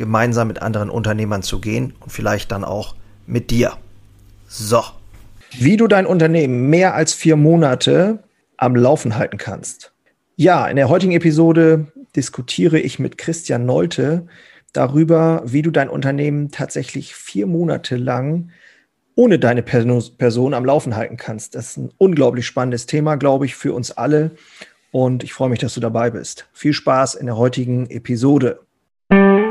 gemeinsam mit anderen Unternehmern zu gehen und vielleicht dann auch mit dir. So. Wie du dein Unternehmen mehr als vier Monate am Laufen halten kannst. Ja, in der heutigen Episode diskutiere ich mit Christian Nolte darüber, wie du dein Unternehmen tatsächlich vier Monate lang ohne deine Person am Laufen halten kannst. Das ist ein unglaublich spannendes Thema, glaube ich, für uns alle. Und ich freue mich, dass du dabei bist. Viel Spaß in der heutigen Episode.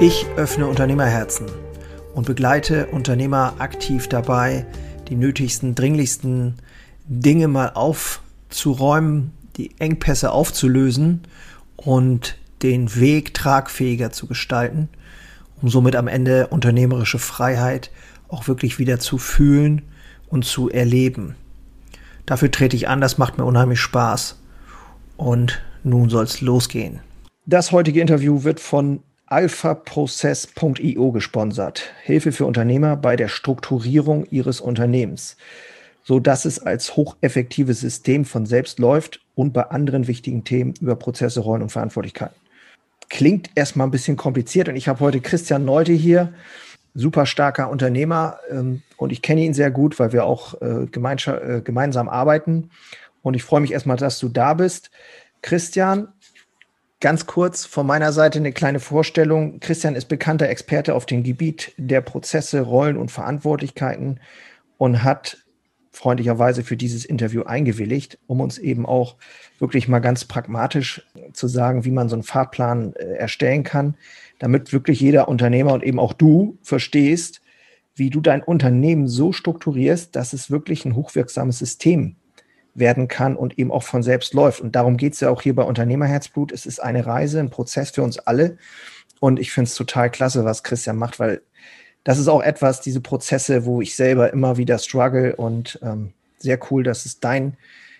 Ich öffne Unternehmerherzen und begleite Unternehmer aktiv dabei, die nötigsten, dringlichsten Dinge mal aufzuräumen, die Engpässe aufzulösen und den Weg tragfähiger zu gestalten, um somit am Ende unternehmerische Freiheit auch wirklich wieder zu fühlen und zu erleben. Dafür trete ich an, das macht mir unheimlich Spaß. Und nun soll es losgehen. Das heutige Interview wird von alphaprocess.io gesponsert. Hilfe für Unternehmer bei der Strukturierung ihres Unternehmens, so dass es als hocheffektives System von selbst läuft und bei anderen wichtigen Themen über Prozesse, Rollen und Verantwortlichkeiten. Klingt erstmal ein bisschen kompliziert und ich habe heute Christian Neute hier, super starker Unternehmer ähm, und ich kenne ihn sehr gut, weil wir auch äh, äh, gemeinsam arbeiten und ich freue mich erstmal, dass du da bist. Christian, Ganz kurz von meiner Seite eine kleine Vorstellung. Christian ist bekannter Experte auf dem Gebiet der Prozesse, Rollen und Verantwortlichkeiten und hat freundlicherweise für dieses Interview eingewilligt, um uns eben auch wirklich mal ganz pragmatisch zu sagen, wie man so einen Fahrplan äh, erstellen kann, damit wirklich jeder Unternehmer und eben auch du verstehst, wie du dein Unternehmen so strukturierst, dass es wirklich ein hochwirksames System werden kann und eben auch von selbst läuft. Und darum geht es ja auch hier bei Unternehmerherzblut. Es ist eine Reise, ein Prozess für uns alle. Und ich finde es total klasse, was Christian macht, weil das ist auch etwas, diese Prozesse, wo ich selber immer wieder struggle und ähm, sehr cool, dass es dein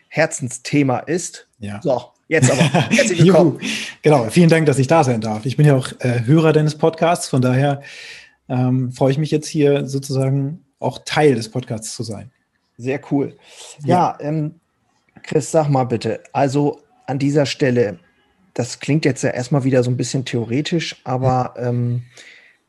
Herzensthema ist. Ja. So, jetzt aber. Herzlich willkommen. genau, vielen Dank, dass ich da sein darf. Ich bin ja auch äh, Hörer deines Podcasts, von daher ähm, freue ich mich jetzt hier sozusagen auch Teil des Podcasts zu sein. Sehr cool. Ja, ja ähm, Chris, sag mal bitte, also an dieser Stelle, das klingt jetzt ja erstmal wieder so ein bisschen theoretisch, aber ähm,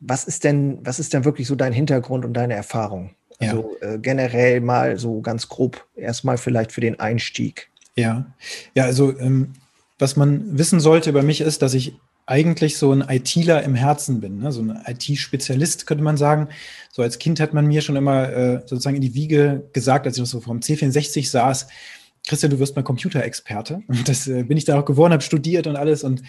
was ist denn, was ist denn wirklich so dein Hintergrund und deine Erfahrung? Also ja. äh, generell mal so ganz grob erstmal vielleicht für den Einstieg. Ja, ja, also ähm, was man wissen sollte über mich ist, dass ich eigentlich so ein ITler im Herzen bin, ne? so ein IT-Spezialist, könnte man sagen. So als Kind hat man mir schon immer äh, sozusagen in die Wiege gesagt, als ich noch so vom C64 saß, Christian, du wirst mal Computerexperte. Das äh, bin ich da auch geworden, habe studiert und alles und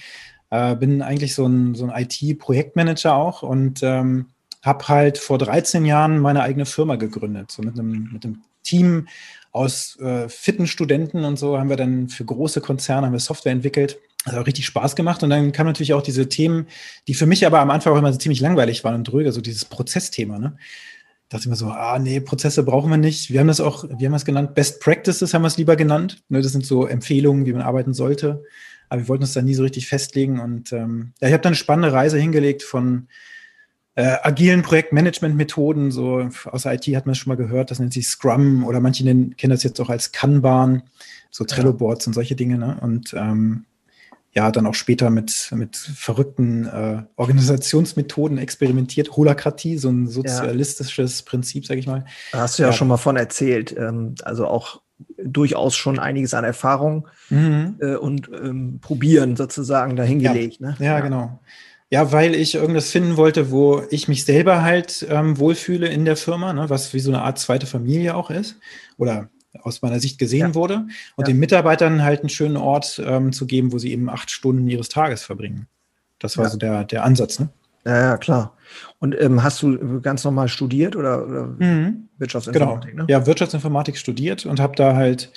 äh, bin eigentlich so ein, so ein IT-Projektmanager auch und ähm, habe halt vor 13 Jahren meine eigene Firma gegründet. So mit einem, mit einem Team aus äh, fitten Studenten und so haben wir dann für große Konzerne haben wir Software entwickelt. Das hat richtig Spaß gemacht. Und dann kamen natürlich auch diese Themen, die für mich aber am Anfang auch immer so ziemlich langweilig waren und dröge, so dieses Prozessthema. Ne? Dachte ich mir so, ah nee, Prozesse brauchen wir nicht. Wir haben das auch, wir haben das genannt, Best Practices haben wir es lieber genannt. Ne, das sind so Empfehlungen, wie man arbeiten sollte. Aber wir wollten uns da nie so richtig festlegen. Und ähm, ja, ich habe dann eine spannende Reise hingelegt von äh, agilen Projektmanagement-Methoden. So aus der IT hat man es schon mal gehört, das nennt sich Scrum oder manche nennen, kennen das jetzt auch als Kanban, so Trello-Boards und solche Dinge. Ne? Und ähm, ja, dann auch später mit, mit verrückten äh, Organisationsmethoden experimentiert. Holakratie, so ein sozialistisches ja. Prinzip, sag ich mal. Da hast du ja, ja, schon mal von erzählt. Ähm, also auch durchaus schon einiges an Erfahrung mhm. äh, und ähm, Probieren sozusagen dahingelegt. Ja. Ne? Ja, ja, genau. Ja, weil ich irgendwas finden wollte, wo ich mich selber halt ähm, wohlfühle in der Firma, ne, was wie so eine Art zweite Familie auch ist oder aus meiner Sicht gesehen ja. wurde und den Mitarbeitern halt einen schönen Ort ähm, zu geben, wo sie eben acht Stunden ihres Tages verbringen. Das war so der, der Ansatz. Ne? Ja, ja, klar. Und ähm, hast du ganz normal studiert oder, oder mhm. Wirtschaftsinformatik? Genau. Ne? Ja, Wirtschaftsinformatik studiert und habe da halt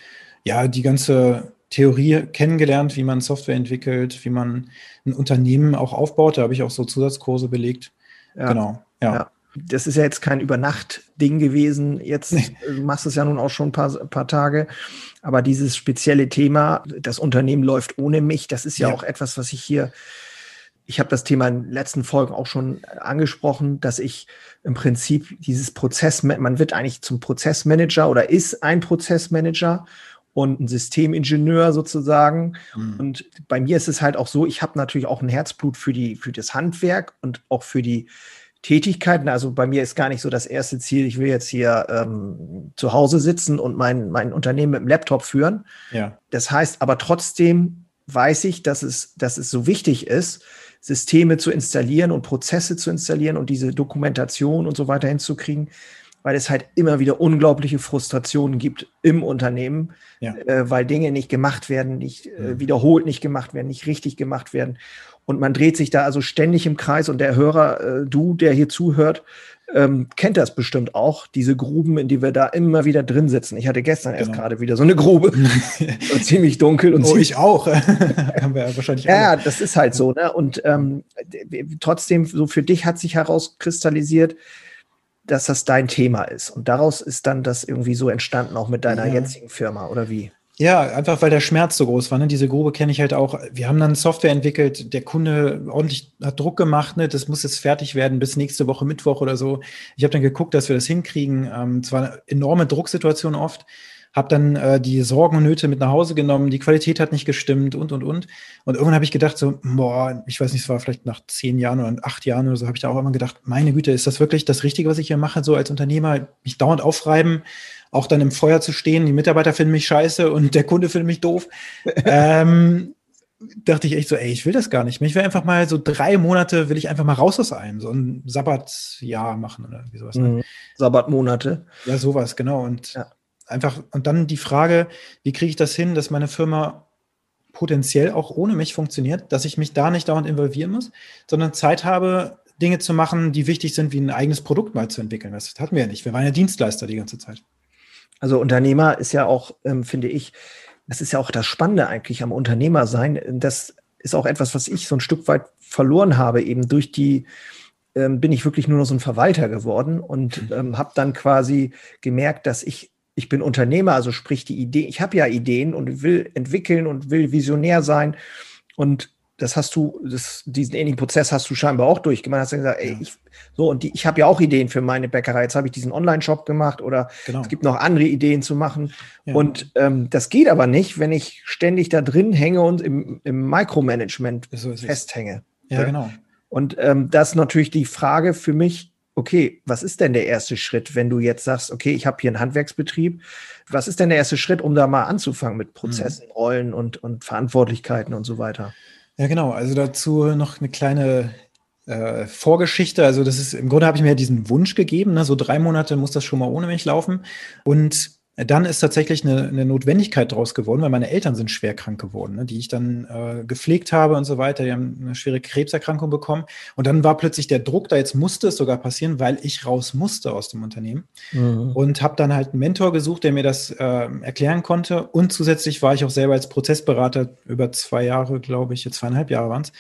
ja die ganze Theorie kennengelernt, wie man Software entwickelt, wie man ein Unternehmen auch aufbaut. Da habe ich auch so Zusatzkurse belegt. Ja. Genau. Ja. Das ist ja jetzt kein Übernacht-Ding gewesen. Jetzt nee. du machst es ja nun auch schon ein paar, ein paar Tage. Aber dieses spezielle Thema, das Unternehmen läuft ohne mich, das ist ja, ja. auch etwas, was ich hier ich habe das Thema in den letzten Folgen auch schon angesprochen, dass ich im Prinzip dieses Prozess, man wird eigentlich zum Prozessmanager oder ist ein Prozessmanager und ein Systemingenieur sozusagen. Mhm. Und bei mir ist es halt auch so, ich habe natürlich auch ein Herzblut für die, für das Handwerk und auch für die Tätigkeiten. Also bei mir ist gar nicht so das erste Ziel, ich will jetzt hier ähm, zu Hause sitzen und mein, mein Unternehmen mit dem Laptop führen. Ja. Das heißt aber trotzdem weiß ich, dass es, dass es so wichtig ist, Systeme zu installieren und Prozesse zu installieren und diese Dokumentation und so weiter hinzukriegen, weil es halt immer wieder unglaubliche Frustrationen gibt im Unternehmen, ja. äh, weil Dinge nicht gemacht werden, nicht äh, wiederholt nicht gemacht werden, nicht richtig gemacht werden. Und man dreht sich da also ständig im Kreis und der Hörer, äh, du, der hier zuhört, ähm, kennt das bestimmt auch, diese Gruben, in die wir da immer wieder drin sitzen. Ich hatte gestern genau. erst gerade wieder so eine Grube, ziemlich dunkel und oh, ich auch. Haben wir ja wahrscheinlich. Ja, alle. das ist halt so. Ne? Und ähm, trotzdem, so für dich hat sich herauskristallisiert, dass das dein Thema ist. Und daraus ist dann das irgendwie so entstanden, auch mit deiner ja. jetzigen Firma, oder wie? Ja, einfach weil der Schmerz so groß war. Ne? Diese Grube kenne ich halt auch. Wir haben dann Software entwickelt, der Kunde ordentlich hat Druck gemacht, ne? das muss jetzt fertig werden bis nächste Woche Mittwoch oder so. Ich habe dann geguckt, dass wir das hinkriegen. Ähm, es war eine enorme Drucksituation oft. Habe dann äh, die Sorgen und Nöte mit nach Hause genommen, die Qualität hat nicht gestimmt und, und, und. Und irgendwann habe ich gedacht so, boah, ich weiß nicht, es war vielleicht nach zehn Jahren oder acht Jahren oder so, habe ich da auch immer gedacht, meine Güte, ist das wirklich das Richtige, was ich hier mache, so als Unternehmer, mich dauernd aufreiben auch dann im Feuer zu stehen. Die Mitarbeiter finden mich scheiße und der Kunde findet mich doof. ähm, dachte ich echt so, ey, ich will das gar nicht mehr. Ich will einfach mal so drei Monate, will ich einfach mal raus aus einem, so ein Sabbatjahr machen oder wie sowas. Ne? Mhm. Sabbatmonate. Ja, sowas, genau. Und ja. Einfach, und dann die Frage, wie kriege ich das hin, dass meine Firma potenziell auch ohne mich funktioniert, dass ich mich da nicht dauernd involvieren muss, sondern Zeit habe, Dinge zu machen, die wichtig sind, wie ein eigenes Produkt mal zu entwickeln. Das hatten wir ja nicht. Wir waren ja Dienstleister die ganze Zeit. Also Unternehmer ist ja auch, ähm, finde ich, das ist ja auch das Spannende eigentlich am Unternehmer sein. Das ist auch etwas, was ich so ein Stück weit verloren habe, eben durch die, ähm, bin ich wirklich nur noch so ein Verwalter geworden und mhm. ähm, habe dann quasi gemerkt, dass ich, ich bin Unternehmer, also sprich die Idee, ich habe ja Ideen und will entwickeln und will visionär sein und das hast du, das, diesen ähnlichen Prozess hast du scheinbar auch durchgemacht. Hast du gesagt, ey, ja. ich, so, und die, ich habe ja auch Ideen für meine Bäckerei. Jetzt habe ich diesen Online-Shop gemacht oder genau. es gibt noch andere Ideen zu machen. Ja. Und ähm, das geht aber nicht, wenn ich ständig da drin hänge und im, im Micromanagement so festhänge. Ja, ja, genau. Und ähm, das ist natürlich die Frage für mich, okay, was ist denn der erste Schritt, wenn du jetzt sagst, okay, ich habe hier einen Handwerksbetrieb, was ist denn der erste Schritt, um da mal anzufangen mit Prozessen, mhm. Rollen und, und Verantwortlichkeiten und so weiter? Ja, genau. Also dazu noch eine kleine äh, Vorgeschichte. Also das ist im Grunde habe ich mir diesen Wunsch gegeben, ne? so drei Monate muss das schon mal ohne mich laufen. Und dann ist tatsächlich eine, eine Notwendigkeit daraus geworden, weil meine Eltern sind schwer krank geworden, ne, die ich dann äh, gepflegt habe und so weiter. Die haben eine schwere Krebserkrankung bekommen. Und dann war plötzlich der Druck, da jetzt musste es sogar passieren, weil ich raus musste aus dem Unternehmen. Mhm. Und habe dann halt einen Mentor gesucht, der mir das äh, erklären konnte. Und zusätzlich war ich auch selber als Prozessberater über zwei Jahre, glaube ich, jetzt zweieinhalb Jahre waren es,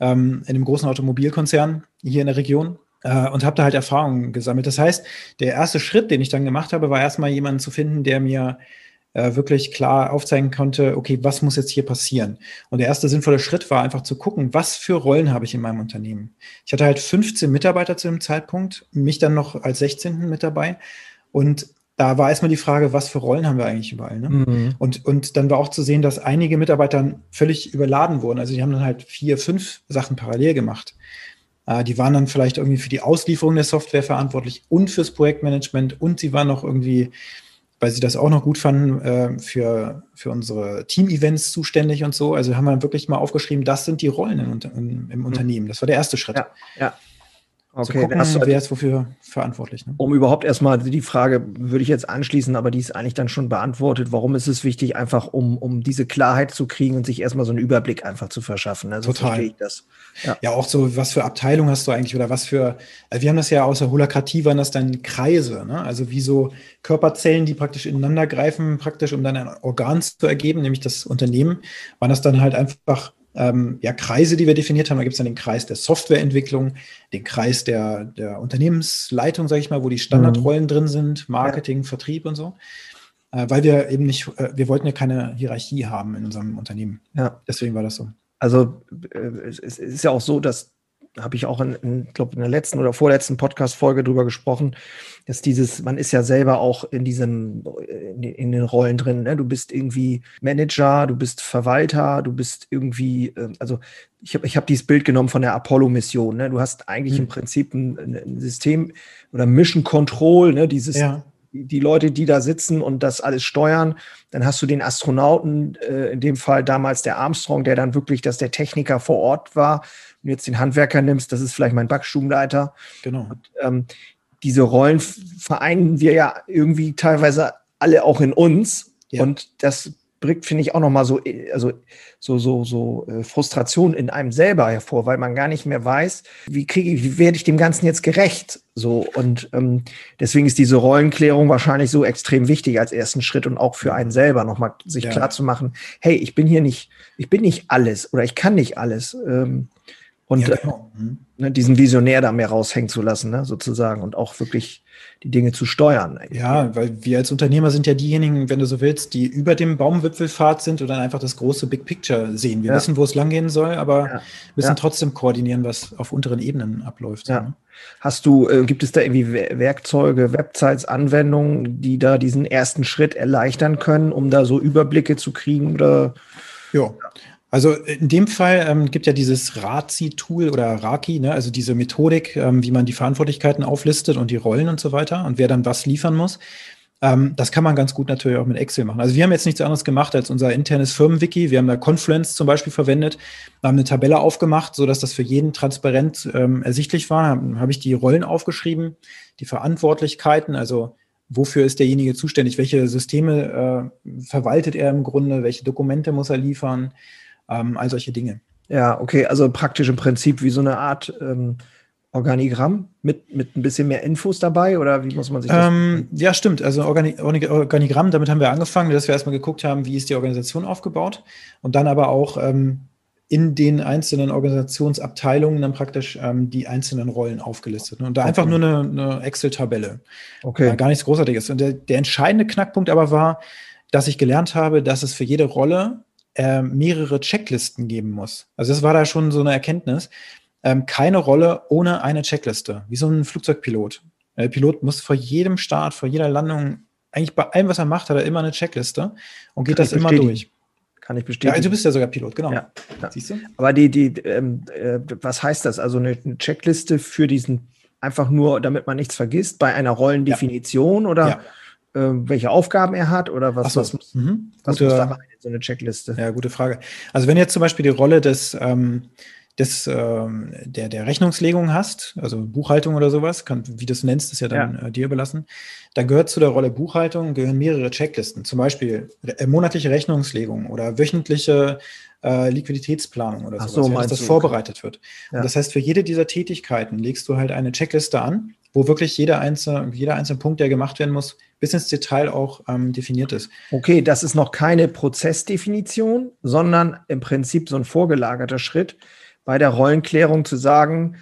ähm, in einem großen Automobilkonzern hier in der Region und habe da halt Erfahrungen gesammelt. Das heißt, der erste Schritt, den ich dann gemacht habe, war erstmal jemanden zu finden, der mir äh, wirklich klar aufzeigen konnte, okay, was muss jetzt hier passieren? Und der erste sinnvolle Schritt war einfach zu gucken, was für Rollen habe ich in meinem Unternehmen. Ich hatte halt 15 Mitarbeiter zu dem Zeitpunkt, mich dann noch als 16. mit dabei und da war erstmal die Frage, was für Rollen haben wir eigentlich überall. Ne? Mhm. Und, und dann war auch zu sehen, dass einige Mitarbeiter völlig überladen wurden. Also die haben dann halt vier, fünf Sachen parallel gemacht. Äh, die waren dann vielleicht irgendwie für die Auslieferung der Software verantwortlich und fürs Projektmanagement und sie waren noch irgendwie weil sie das auch noch gut fanden, äh, für, für unsere Team-Events zuständig und so. Also haben wir wirklich mal aufgeschrieben, das sind die Rollen in, im mhm. Unternehmen. Das war der erste Schritt. Ja, ja. Okay, gucken, hast du, wer ist wofür verantwortlich. Ne? Um überhaupt erstmal die Frage würde ich jetzt anschließen, aber die ist eigentlich dann schon beantwortet. Warum ist es wichtig, einfach um, um diese Klarheit zu kriegen und sich erstmal so einen Überblick einfach zu verschaffen? Also Total. verstehe ich das. Ja. ja. auch so, was für Abteilungen hast du eigentlich oder was für, also wir haben das ja außer Holakratie, waren das dann Kreise, ne? also wie so Körperzellen, die praktisch ineinander greifen, praktisch, um dann ein Organ zu ergeben, nämlich das Unternehmen, waren das dann halt einfach ähm, ja, Kreise, die wir definiert haben. Da gibt es dann den Kreis der Softwareentwicklung, den Kreis der, der Unternehmensleitung, sage ich mal, wo die Standardrollen mhm. drin sind, Marketing, ja. Vertrieb und so. Äh, weil wir eben nicht, äh, wir wollten ja keine Hierarchie haben in unserem Unternehmen. Ja. Deswegen war das so. Also äh, es ist ja auch so, dass habe ich auch in, in glaube in der letzten oder vorletzten Podcast-Folge drüber gesprochen, dass dieses, man ist ja selber auch in diesem, in, in den Rollen drin. Ne? Du bist irgendwie Manager, du bist Verwalter, du bist irgendwie, äh, also ich habe ich hab dieses Bild genommen von der Apollo-Mission. Ne? Du hast eigentlich mhm. im Prinzip ein, ein, System oder Mission Control, ne? dieses ja die Leute, die da sitzen und das alles steuern. Dann hast du den Astronauten, äh, in dem Fall damals der Armstrong, der dann wirklich, dass der Techniker vor Ort war. Du jetzt den Handwerker nimmst, das ist vielleicht mein Backstubenleiter. Genau. Und, ähm, diese Rollen vereinen wir ja irgendwie teilweise alle auch in uns. Ja. Und das bringt, finde ich, auch nochmal so, also so, so, so äh, Frustration in einem selber hervor, weil man gar nicht mehr weiß, wie kriege ich, wie werde ich dem Ganzen jetzt gerecht? So, und ähm, deswegen ist diese Rollenklärung wahrscheinlich so extrem wichtig als ersten Schritt und auch für einen selber nochmal sich ja. klar zu machen, hey, ich bin hier nicht, ich bin nicht alles oder ich kann nicht alles. Ähm, und ja, genau. mhm. ne, diesen Visionär da mehr raushängen zu lassen, ne, sozusagen, und auch wirklich die Dinge zu steuern. Ja, weil wir als Unternehmer sind ja diejenigen, wenn du so willst, die über dem Baumwipfelpfad sind und dann einfach das große Big Picture sehen. Wir ja. wissen, wo es langgehen soll, aber ja. müssen trotzdem koordinieren, was auf unteren Ebenen abläuft. Ja. Ne? Hast du, äh, gibt es da irgendwie Werkzeuge, Websites, Anwendungen, die da diesen ersten Schritt erleichtern können, um da so Überblicke zu kriegen oder? Ja, also in dem Fall ähm, gibt ja dieses RACI-Tool oder RACI, ne, also diese Methodik, ähm, wie man die Verantwortlichkeiten auflistet und die Rollen und so weiter und wer dann was liefern muss. Ähm, das kann man ganz gut natürlich auch mit Excel machen. Also wir haben jetzt nichts anderes gemacht als unser internes Firmenwiki. Wir haben da Confluence zum Beispiel verwendet, haben eine Tabelle aufgemacht, sodass das für jeden transparent ähm, ersichtlich war. Habe hab ich die Rollen aufgeschrieben, die Verantwortlichkeiten, also wofür ist derjenige zuständig, welche Systeme äh, verwaltet er im Grunde, welche Dokumente muss er liefern ähm, all solche Dinge. Ja, okay, also praktisch im Prinzip wie so eine Art ähm, Organigramm mit, mit ein bisschen mehr Infos dabei oder wie muss man sich das? Ähm, ja, stimmt. Also Organi Organigramm, damit haben wir angefangen, dass wir erstmal geguckt haben, wie ist die Organisation aufgebaut und dann aber auch ähm, in den einzelnen Organisationsabteilungen dann praktisch ähm, die einzelnen Rollen aufgelistet. Ne? Und da okay. einfach nur eine, eine Excel-Tabelle. Okay. Äh, gar nichts Großartiges. Und der, der entscheidende Knackpunkt aber war, dass ich gelernt habe, dass es für jede Rolle äh, mehrere Checklisten geben muss. Also das war da schon so eine Erkenntnis. Ähm, keine Rolle ohne eine Checkliste, wie so ein Flugzeugpilot. Der Pilot muss vor jedem Start, vor jeder Landung, eigentlich bei allem, was er macht, hat er immer eine Checkliste und geht Kann das immer durch. Kann ich bestätigen. Ja, du bist ja sogar Pilot, genau. Ja, ja. Siehst du? Aber die, die, ähm, äh, was heißt das? Also eine, eine, Checkliste für diesen, einfach nur, damit man nichts vergisst, bei einer Rollendefinition ja. oder? Ja welche Aufgaben er hat oder was, so. was, muss, mhm. was gute, muss da rein in so eine Checkliste? Ja, gute Frage. Also wenn jetzt zum Beispiel die Rolle des, ähm, des ähm, der, der Rechnungslegung hast, also Buchhaltung oder sowas, kann, wie du es nennst, ist ja dann ja. Äh, dir überlassen, dann gehört zu der Rolle Buchhaltung gehören mehrere Checklisten, zum Beispiel äh, monatliche Rechnungslegung oder wöchentliche äh, Liquiditätsplanung oder sowas, so, ja, dass das vorbereitet wird. Ja. Und das heißt, für jede dieser Tätigkeiten legst du halt eine Checkliste an, wo wirklich jeder einzelne, jeder einzelne Punkt, der gemacht werden muss, bis ins Detail auch ähm, definiert ist. Okay, das ist noch keine Prozessdefinition, sondern im Prinzip so ein vorgelagerter Schritt bei der Rollenklärung zu sagen,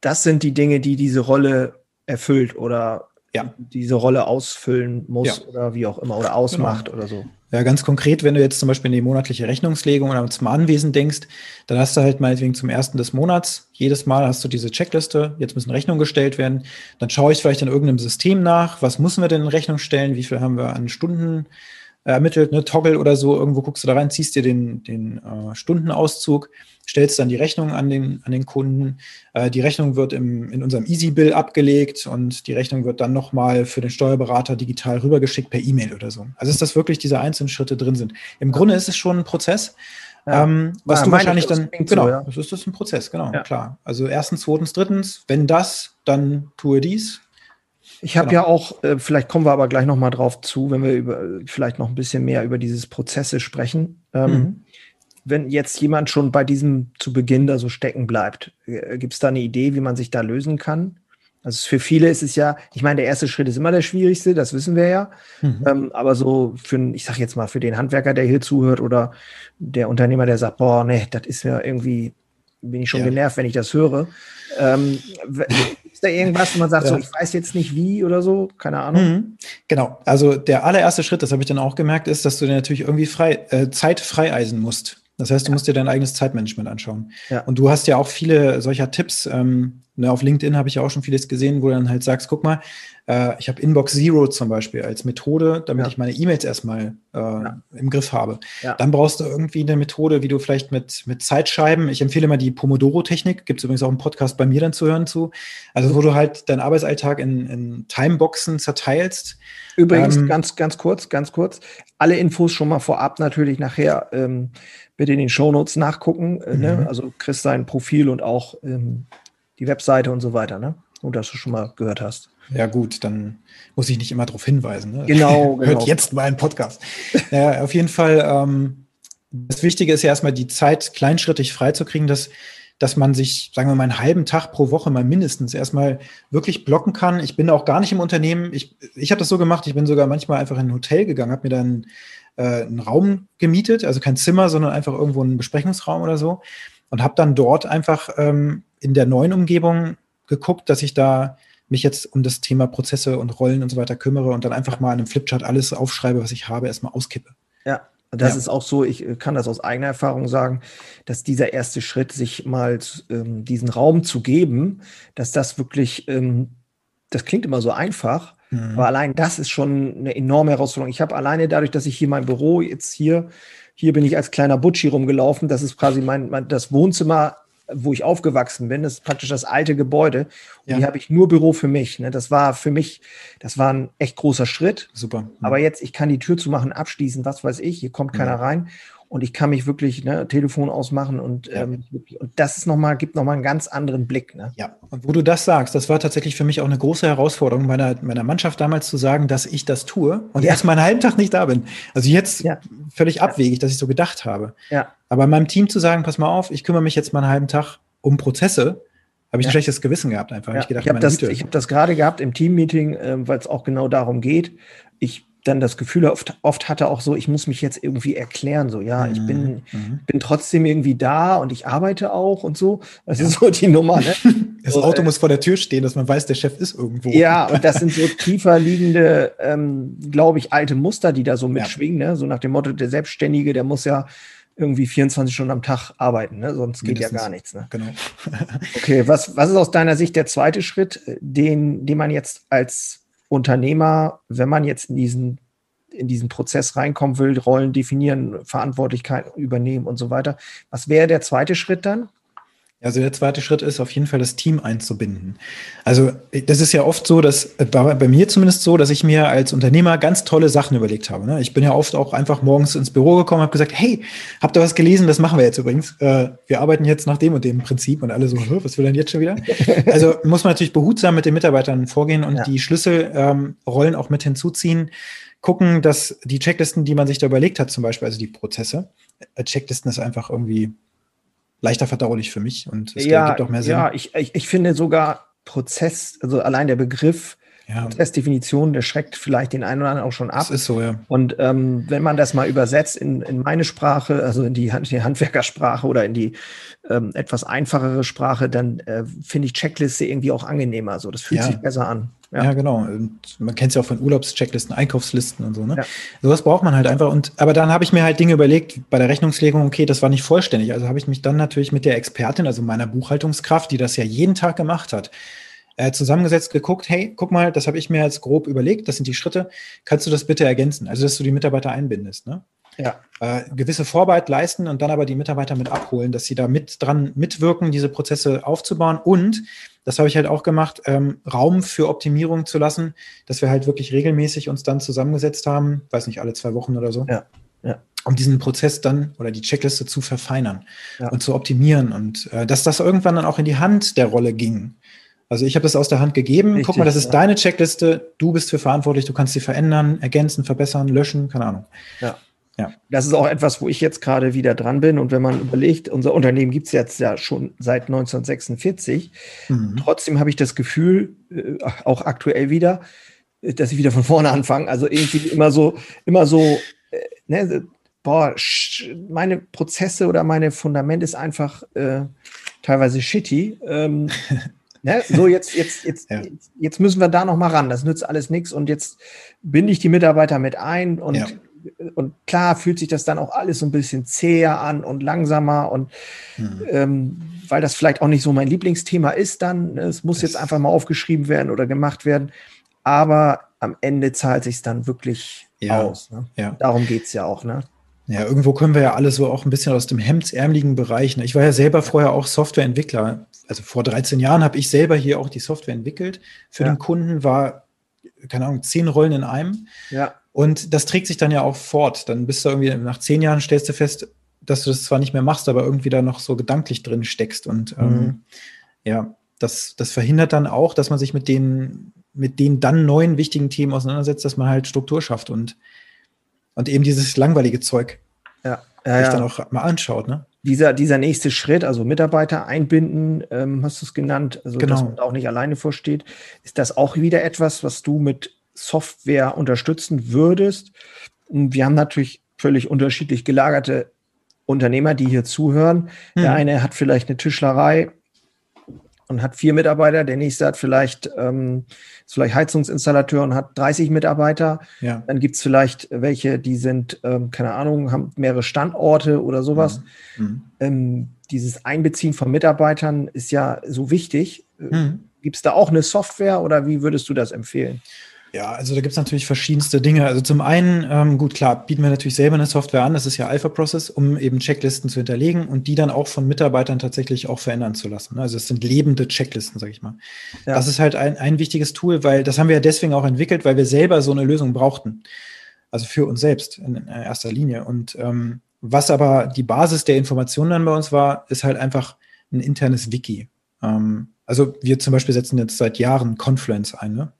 das sind die Dinge, die diese Rolle erfüllt oder ja. diese Rolle ausfüllen muss ja. oder wie auch immer oder ausmacht genau. oder so. Ja, ganz konkret, wenn du jetzt zum Beispiel in die monatliche Rechnungslegung oder zum Anwesen denkst, dann hast du halt meinetwegen zum ersten des Monats, jedes Mal hast du diese Checkliste, jetzt müssen Rechnungen gestellt werden. Dann schaue ich vielleicht in irgendeinem System nach, was müssen wir denn in Rechnung stellen, wie viel haben wir an Stunden ermittelt, ne, Toggle oder so, irgendwo guckst du da rein, ziehst dir den, den äh, Stundenauszug, stellst dann die Rechnung an den, an den Kunden. Äh, die Rechnung wird im, in unserem Easy Bill abgelegt und die Rechnung wird dann nochmal für den Steuerberater digital rübergeschickt per E-Mail oder so. Also ist das wirklich diese einzelnen Schritte drin sind. Im Grunde ist es schon ein Prozess. Ja. Ähm, was ja, du wahrscheinlich dann, genau, so, ja. das ist das ein Prozess, genau, klar. Also erstens, zweitens, drittens, wenn das, dann tue dies, ich habe genau. ja auch, äh, vielleicht kommen wir aber gleich noch mal drauf zu, wenn wir über, vielleicht noch ein bisschen mehr über dieses Prozesse sprechen. Ähm, mhm. Wenn jetzt jemand schon bei diesem zu Beginn da so stecken bleibt, äh, gibt es da eine Idee, wie man sich da lösen kann? Also für viele ist es ja, ich meine, der erste Schritt ist immer der schwierigste, das wissen wir ja. Mhm. Ähm, aber so für, ich sag jetzt mal, für den Handwerker, der hier zuhört oder der Unternehmer, der sagt, boah, nee, das ist ja irgendwie, bin ich schon ja. genervt, wenn ich das höre. Ähm, ist da irgendwas, wo man sagt, ja. so, ich weiß jetzt nicht wie oder so? Keine Ahnung. Mhm. Genau. Also der allererste Schritt, das habe ich dann auch gemerkt, ist, dass du dir natürlich irgendwie frei, äh, Zeit freieisen musst. Das heißt, du ja. musst dir dein eigenes Zeitmanagement anschauen. Ja. Und du hast ja auch viele solcher Tipps. Ähm, ne, auf LinkedIn habe ich ja auch schon vieles gesehen, wo du dann halt sagst, guck mal, äh, ich habe Inbox Zero zum Beispiel als Methode, damit ja. ich meine E-Mails erstmal äh, im Griff habe. Dann brauchst du irgendwie eine Methode, wie du vielleicht mit, mit Zeitscheiben, ich empfehle mal die Pomodoro-Technik, gibt es übrigens auch einen Podcast bei mir dann zu hören zu, also wo du halt deinen Arbeitsalltag in, in Timeboxen zerteilst. Übrigens, ähm, ganz, ganz kurz, ganz kurz, alle Infos schon mal vorab natürlich nachher ähm, bitte in den Shownotes nachgucken. Äh, ne? Mhm. Also kriegst dein Profil und auch ähm, die Webseite und so weiter, ne? Und dass du schon mal gehört hast. Ja, gut, dann muss ich nicht immer darauf hinweisen. Ne? Genau, genau. Hört jetzt mal einen Podcast. ja, auf jeden Fall, ähm, das Wichtige ist ja erstmal die Zeit kleinschrittig freizukriegen, dass, dass man sich, sagen wir mal, einen halben Tag pro Woche mal mindestens erstmal wirklich blocken kann. Ich bin auch gar nicht im Unternehmen. Ich, ich habe das so gemacht, ich bin sogar manchmal einfach in ein Hotel gegangen, habe mir dann äh, einen Raum gemietet, also kein Zimmer, sondern einfach irgendwo einen Besprechungsraum oder so und habe dann dort einfach ähm, in der neuen Umgebung geguckt, dass ich da mich jetzt um das Thema Prozesse und Rollen und so weiter kümmere und dann einfach mal in einem Flipchart alles aufschreibe, was ich habe, erstmal auskippe. Ja, das ja. ist auch so, ich äh, kann das aus eigener Erfahrung sagen, dass dieser erste Schritt, sich mal ähm, diesen Raum zu geben, dass das wirklich, ähm, das klingt immer so einfach, mhm. aber allein das ist schon eine enorme Herausforderung. Ich habe alleine dadurch, dass ich hier mein Büro jetzt hier, hier bin ich als kleiner Butschi rumgelaufen, das ist quasi mein, mein das Wohnzimmer wo ich aufgewachsen bin. Das ist praktisch das alte Gebäude. Und ja. hier habe ich nur Büro für mich. Ne? Das war für mich, das war ein echt großer Schritt. Super. Ja. Aber jetzt, ich kann die Tür zumachen, abschließen, was weiß ich, hier kommt keiner ja. rein und ich kann mich wirklich ne, Telefon ausmachen und, ja. ähm, und das ist noch mal, gibt nochmal einen ganz anderen Blick. Ne? Ja, und wo du das sagst, das war tatsächlich für mich auch eine große Herausforderung meiner, meiner Mannschaft damals zu sagen, dass ich das tue und ja. erst mal einen halben Tag nicht da bin. Also jetzt ja. völlig abwegig, dass ich so gedacht habe. Ja. Aber in meinem Team zu sagen, pass mal auf, ich kümmere mich jetzt mal einen halben Tag um Prozesse, habe ich ein schlechtes Gewissen gehabt einfach. Ja. Ich, ich habe das, hab das gerade gehabt im Teammeeting, äh, weil es auch genau darum geht. Ich dann das Gefühl oft, oft hatte auch so, ich muss mich jetzt irgendwie erklären, so, ja, ich bin, mhm. mhm. bin trotzdem irgendwie da und ich arbeite auch und so. Das ja. ist so die Nummer. Ne? Das so, Auto äh, muss vor der Tür stehen, dass man weiß, der Chef ist irgendwo. Ja, und das sind so tiefer liegende, ähm, glaube ich, alte Muster, die da so mitschwingen, ja. ne? so nach dem Motto, der Selbstständige, der muss ja irgendwie 24 Stunden am Tag arbeiten, ne? sonst geht Mindestens. ja gar nichts. Ne? Genau. okay, was, was ist aus deiner Sicht der zweite Schritt, den, den man jetzt als Unternehmer, wenn man jetzt in diesen, in diesen Prozess reinkommen will, Rollen definieren, Verantwortlichkeit übernehmen und so weiter. Was wäre der zweite Schritt dann? Also der zweite Schritt ist auf jeden Fall das Team einzubinden. Also das ist ja oft so, dass äh, bei, bei mir zumindest so, dass ich mir als Unternehmer ganz tolle Sachen überlegt habe. Ne? Ich bin ja oft auch einfach morgens ins Büro gekommen, habe gesagt, hey, habt ihr was gelesen? Das machen wir jetzt übrigens. Äh, wir arbeiten jetzt nach dem und dem Prinzip und alle so, was will denn jetzt schon wieder? Also muss man natürlich behutsam mit den Mitarbeitern vorgehen und ja. die Schlüsselrollen ähm, auch mit hinzuziehen. Gucken, dass die Checklisten, die man sich da überlegt hat, zum Beispiel, also die Prozesse, äh, Checklisten ist einfach irgendwie leichter verdaulich für mich und es ja, gibt auch mehr Sinn. Ja, ich, ich, ich finde sogar Prozess, also allein der Begriff ja. Prozessdefinition, der schreckt vielleicht den einen oder anderen auch schon ab. Das ist so, ja. Und ähm, wenn man das mal übersetzt in, in meine Sprache, also in die, Hand, die Handwerkersprache oder in die ähm, etwas einfachere Sprache, dann äh, finde ich Checkliste irgendwie auch angenehmer. So, das fühlt ja. sich besser an. Ja, ja genau. Und man kennt es ja auch von Urlaubschecklisten, Einkaufslisten und so. Ne? Ja. Sowas braucht man halt einfach. Und aber dann habe ich mir halt Dinge überlegt bei der Rechnungslegung. Okay, das war nicht vollständig. Also habe ich mich dann natürlich mit der Expertin, also meiner Buchhaltungskraft, die das ja jeden Tag gemacht hat, äh, zusammengesetzt, geguckt, hey, guck mal, das habe ich mir jetzt grob überlegt, das sind die Schritte, kannst du das bitte ergänzen? Also, dass du die Mitarbeiter einbindest. Ne? Ja. Äh, gewisse Vorarbeit leisten und dann aber die Mitarbeiter mit abholen, dass sie da mit dran mitwirken, diese Prozesse aufzubauen. Und das habe ich halt auch gemacht, ähm, Raum für Optimierung zu lassen, dass wir halt wirklich regelmäßig uns dann zusammengesetzt haben, weiß nicht, alle zwei Wochen oder so. Ja. Ja. Um diesen Prozess dann oder die Checkliste zu verfeinern ja. und zu optimieren und äh, dass das irgendwann dann auch in die Hand der Rolle ging. Also ich habe das aus der Hand gegeben. Richtig, Guck mal, das ist ja. deine Checkliste. Du bist für verantwortlich. Du kannst sie verändern, ergänzen, verbessern, löschen, keine Ahnung. Ja. Ja. Das ist auch etwas, wo ich jetzt gerade wieder dran bin. Und wenn man überlegt, unser Unternehmen gibt es jetzt ja schon seit 1946. Mhm. Trotzdem habe ich das Gefühl, äh, auch aktuell wieder, äh, dass ich wieder von vorne anfange. Also irgendwie immer so, immer so, äh, ne, boah, meine Prozesse oder meine Fundament ist einfach äh, teilweise shitty. Ähm, ne, so jetzt, jetzt, jetzt, ja. jetzt, müssen wir da noch mal ran. Das nützt alles nichts. Und jetzt binde ich die Mitarbeiter mit ein und ja und klar fühlt sich das dann auch alles so ein bisschen zäher an und langsamer und mhm. ähm, weil das vielleicht auch nicht so mein Lieblingsthema ist, dann es muss das jetzt einfach mal aufgeschrieben werden oder gemacht werden, aber am Ende zahlt sich dann wirklich ja, aus. Ne? Ja. Darum geht es ja auch. Ne? Ja, irgendwo können wir ja alle so auch ein bisschen aus dem hemdsärmeligen Bereich. Ne? Ich war ja selber vorher auch Softwareentwickler. Also vor 13 Jahren habe ich selber hier auch die Software entwickelt. Für ja. den Kunden war, keine Ahnung, zehn Rollen in einem. Ja. Und das trägt sich dann ja auch fort. Dann bist du irgendwie nach zehn Jahren stellst du fest, dass du das zwar nicht mehr machst, aber irgendwie da noch so gedanklich drin steckst. Und ähm, mhm. ähm, ja, das, das verhindert dann auch, dass man sich mit den, mit den dann neuen wichtigen Themen auseinandersetzt, dass man halt Struktur schafft und, und eben dieses langweilige Zeug ja, ja, sich dann auch mal anschaut. Ne? Dieser, dieser nächste Schritt, also Mitarbeiter einbinden, ähm, hast du es genannt, also genau. dass man auch nicht alleine vorsteht, ist das auch wieder etwas, was du mit Software unterstützen würdest. Wir haben natürlich völlig unterschiedlich gelagerte Unternehmer, die hier zuhören. Mhm. Der eine hat vielleicht eine Tischlerei und hat vier Mitarbeiter, der nächste hat vielleicht, ähm, ist vielleicht Heizungsinstallateur und hat 30 Mitarbeiter. Ja. Dann gibt es vielleicht welche, die sind, ähm, keine Ahnung, haben mehrere Standorte oder sowas. Mhm. Ähm, dieses Einbeziehen von Mitarbeitern ist ja so wichtig. Mhm. Gibt es da auch eine Software oder wie würdest du das empfehlen? Ja, also da gibt es natürlich verschiedenste Dinge. Also zum einen, ähm, gut, klar, bieten wir natürlich selber eine Software an, das ist ja Alpha Process, um eben Checklisten zu hinterlegen und die dann auch von Mitarbeitern tatsächlich auch verändern zu lassen. Also es sind lebende Checklisten, sage ich mal. Ja. Das ist halt ein, ein wichtiges Tool, weil das haben wir ja deswegen auch entwickelt, weil wir selber so eine Lösung brauchten. Also für uns selbst in, in erster Linie. Und ähm, was aber die Basis der Informationen dann bei uns war, ist halt einfach ein internes Wiki. Ähm, also wir zum Beispiel setzen jetzt seit Jahren Confluence ein. Ne?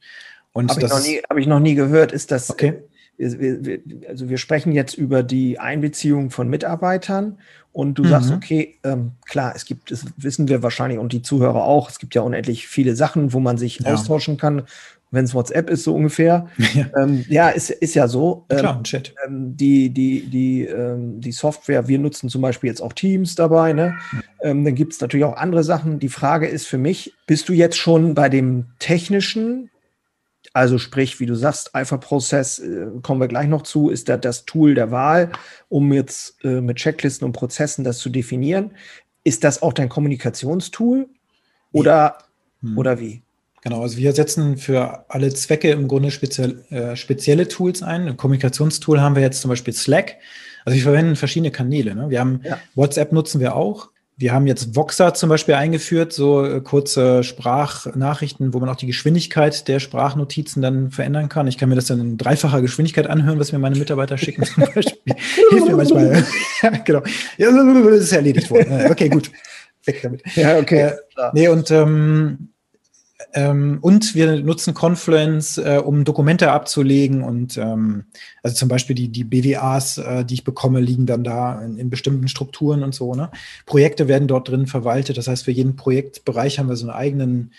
Habe ich, noch nie, hab ich noch nie gehört. Ist das, okay. Wir, also wir sprechen jetzt über die Einbeziehung von Mitarbeitern und du mhm. sagst, okay, ähm, klar, es gibt, das wissen wir wahrscheinlich und die Zuhörer auch, es gibt ja unendlich viele Sachen, wo man sich ja. austauschen kann, wenn es WhatsApp ist, so ungefähr. Ja, ähm, ja ist, ist ja so. Ähm, klar, ein Chat. Ähm, die, die, die, ähm, die Software, wir nutzen zum Beispiel jetzt auch Teams dabei, ne? Mhm. dann gibt es natürlich auch andere Sachen. Die Frage ist für mich, bist du jetzt schon bei dem technischen also sprich, wie du sagst, Alpha-Prozess, äh, kommen wir gleich noch zu, ist da das Tool der Wahl, um jetzt äh, mit Checklisten und Prozessen das zu definieren. Ist das auch dein Kommunikationstool oder, hm. oder wie? Genau, also wir setzen für alle Zwecke im Grunde speziell, äh, spezielle Tools ein. Ein Kommunikationstool haben wir jetzt zum Beispiel Slack. Also wir verwenden verschiedene Kanäle. Ne? Wir haben ja. WhatsApp nutzen wir auch. Wir haben jetzt Voxer zum Beispiel eingeführt, so äh, kurze Sprachnachrichten, wo man auch die Geschwindigkeit der Sprachnotizen dann verändern kann. Ich kann mir das dann in dreifacher Geschwindigkeit anhören, was mir meine Mitarbeiter schicken zum Beispiel. Hilft mir manchmal. genau. Ja, das ist erledigt worden. Okay, gut. Weg damit. Ja, okay. Äh, nee, und ähm, ähm, und wir nutzen Confluence, äh, um Dokumente abzulegen und ähm, also zum Beispiel die, die BWAs, äh, die ich bekomme, liegen dann da in, in, bestimmten Strukturen und so. Ne? Projekte werden dort drin verwaltet. Das heißt, für jeden Projektbereich haben wir so einen eigenen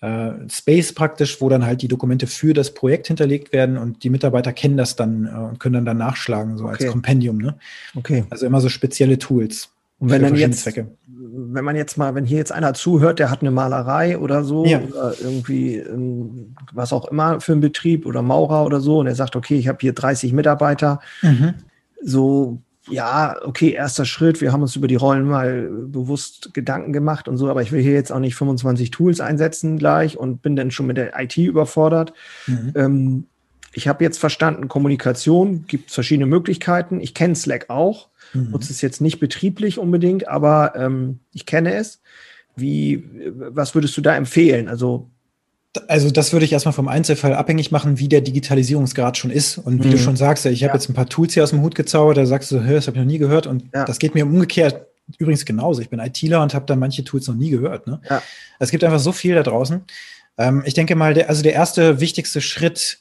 äh, Space praktisch, wo dann halt die Dokumente für das Projekt hinterlegt werden und die Mitarbeiter kennen das dann äh, und können dann, dann nachschlagen, so okay. als Kompendium. Ne? Okay. Also immer so spezielle Tools. Und wenn dann jetzt, Zwecke. wenn man jetzt mal, wenn hier jetzt einer zuhört, der hat eine Malerei oder so, ja. oder irgendwie ähm, was auch immer für einen Betrieb oder Maurer oder so, und er sagt, okay, ich habe hier 30 Mitarbeiter, mhm. so ja, okay, erster Schritt, wir haben uns über die Rollen mal bewusst Gedanken gemacht und so, aber ich will hier jetzt auch nicht 25 Tools einsetzen gleich und bin dann schon mit der IT überfordert. Mhm. Ähm, ich habe jetzt verstanden, Kommunikation gibt verschiedene Möglichkeiten. Ich kenne Slack auch, mhm. nutze es jetzt nicht betrieblich unbedingt, aber ähm, ich kenne es. Wie, was würdest du da empfehlen? Also also das würde ich erstmal vom Einzelfall abhängig machen, wie der Digitalisierungsgrad schon ist. Und wie mhm. du schon sagst, ich habe ja. jetzt ein paar Tools hier aus dem Hut gezaubert, da sagst du, das habe ich noch nie gehört. Und ja. das geht mir umgekehrt übrigens genauso. Ich bin ITler und habe da manche Tools noch nie gehört. Ne? Ja. Es gibt einfach so viel da draußen. Ähm, ich denke mal, der, also der erste wichtigste Schritt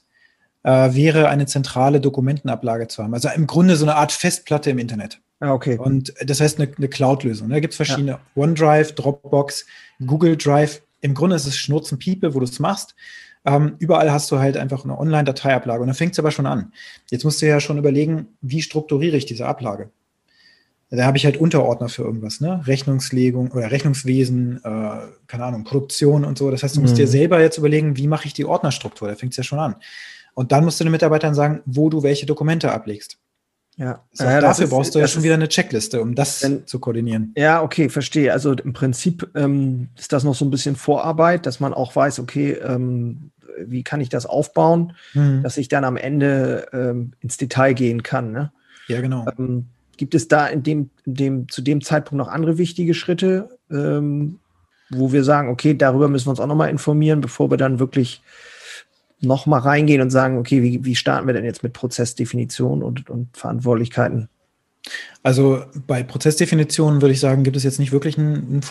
äh, wäre, eine zentrale Dokumentenablage zu haben. Also im Grunde so eine Art Festplatte im Internet. Ah, okay. Und das heißt eine, eine Cloud-Lösung. Da gibt es verschiedene OneDrive, Dropbox, Google Drive im Grunde ist es Schnurzenpiepe, wo du es machst. Ähm, überall hast du halt einfach eine Online-Dateiablage. Und dann fängt es aber schon an. Jetzt musst du ja schon überlegen, wie strukturiere ich diese Ablage? Da habe ich halt Unterordner für irgendwas, ne? Rechnungslegung oder Rechnungswesen, äh, keine Ahnung, Produktion und so. Das heißt, du musst mhm. dir selber jetzt überlegen, wie mache ich die Ordnerstruktur? Da fängt es ja schon an. Und dann musst du den Mitarbeitern sagen, wo du welche Dokumente ablegst. Ja. So, ja dafür ist, brauchst du ja schon wieder eine Checkliste, um das wenn, zu koordinieren. Ja, okay, verstehe. Also im Prinzip ähm, ist das noch so ein bisschen Vorarbeit, dass man auch weiß, okay, ähm, wie kann ich das aufbauen, hm. dass ich dann am Ende ähm, ins Detail gehen kann. Ne? Ja, genau. Ähm, gibt es da in dem, in dem, zu dem Zeitpunkt noch andere wichtige Schritte, ähm, wo wir sagen, okay, darüber müssen wir uns auch nochmal informieren, bevor wir dann wirklich noch mal reingehen und sagen, okay, wie, wie starten wir denn jetzt mit Prozessdefinition und, und Verantwortlichkeiten? Also bei Prozessdefinitionen würde ich sagen, gibt es jetzt nicht wirklich einen,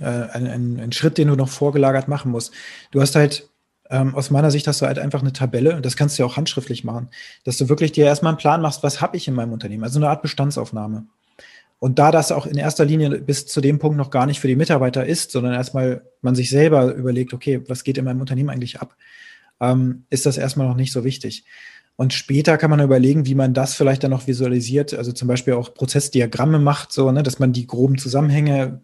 äh, einen, einen, Schritt, den du noch vorgelagert machen musst. Du hast halt, ähm, aus meiner Sicht hast du halt einfach eine Tabelle, und das kannst du ja auch handschriftlich machen, dass du wirklich dir erstmal einen Plan machst, was habe ich in meinem Unternehmen, also eine Art Bestandsaufnahme. Und da das auch in erster Linie bis zu dem Punkt noch gar nicht für die Mitarbeiter ist, sondern erstmal man sich selber überlegt, okay, was geht in meinem Unternehmen eigentlich ab, ähm, ist das erstmal noch nicht so wichtig. Und später kann man überlegen, wie man das vielleicht dann noch visualisiert, also zum Beispiel auch Prozessdiagramme macht, so, ne, dass man die groben Zusammenhänge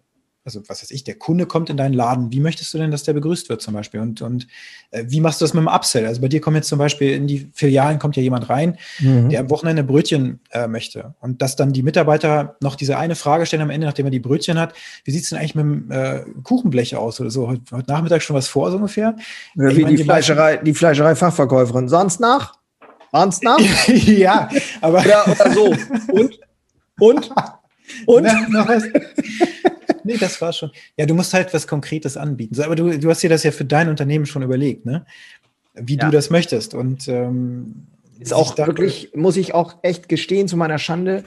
also was weiß ich, der Kunde kommt in deinen Laden, wie möchtest du denn, dass der begrüßt wird zum Beispiel? Und, und äh, wie machst du das mit dem Upsell? Also bei dir kommt jetzt zum Beispiel in die Filialen kommt ja jemand rein, mhm. der am Wochenende Brötchen äh, möchte. Und dass dann die Mitarbeiter noch diese eine Frage stellen am Ende, nachdem er die Brötchen hat, wie sieht es denn eigentlich mit dem äh, Kuchenblech aus oder so? Heute, heute, Nachmittag schon was vor, so ungefähr? Ja, wie meine, die, Fleischerei, die Fleischerei-Fachverkäuferin. Sonst nach? Sonst nach? ja, aber. Oder, oder so. Und? Und? Und? Na, noch was? Nee, das war schon. Ja, du musst halt was Konkretes anbieten. So, aber du, du hast dir das ja für dein Unternehmen schon überlegt, ne? Wie ja. du das möchtest. Und ähm, ist auch wirklich, muss ich auch echt gestehen, zu meiner Schande,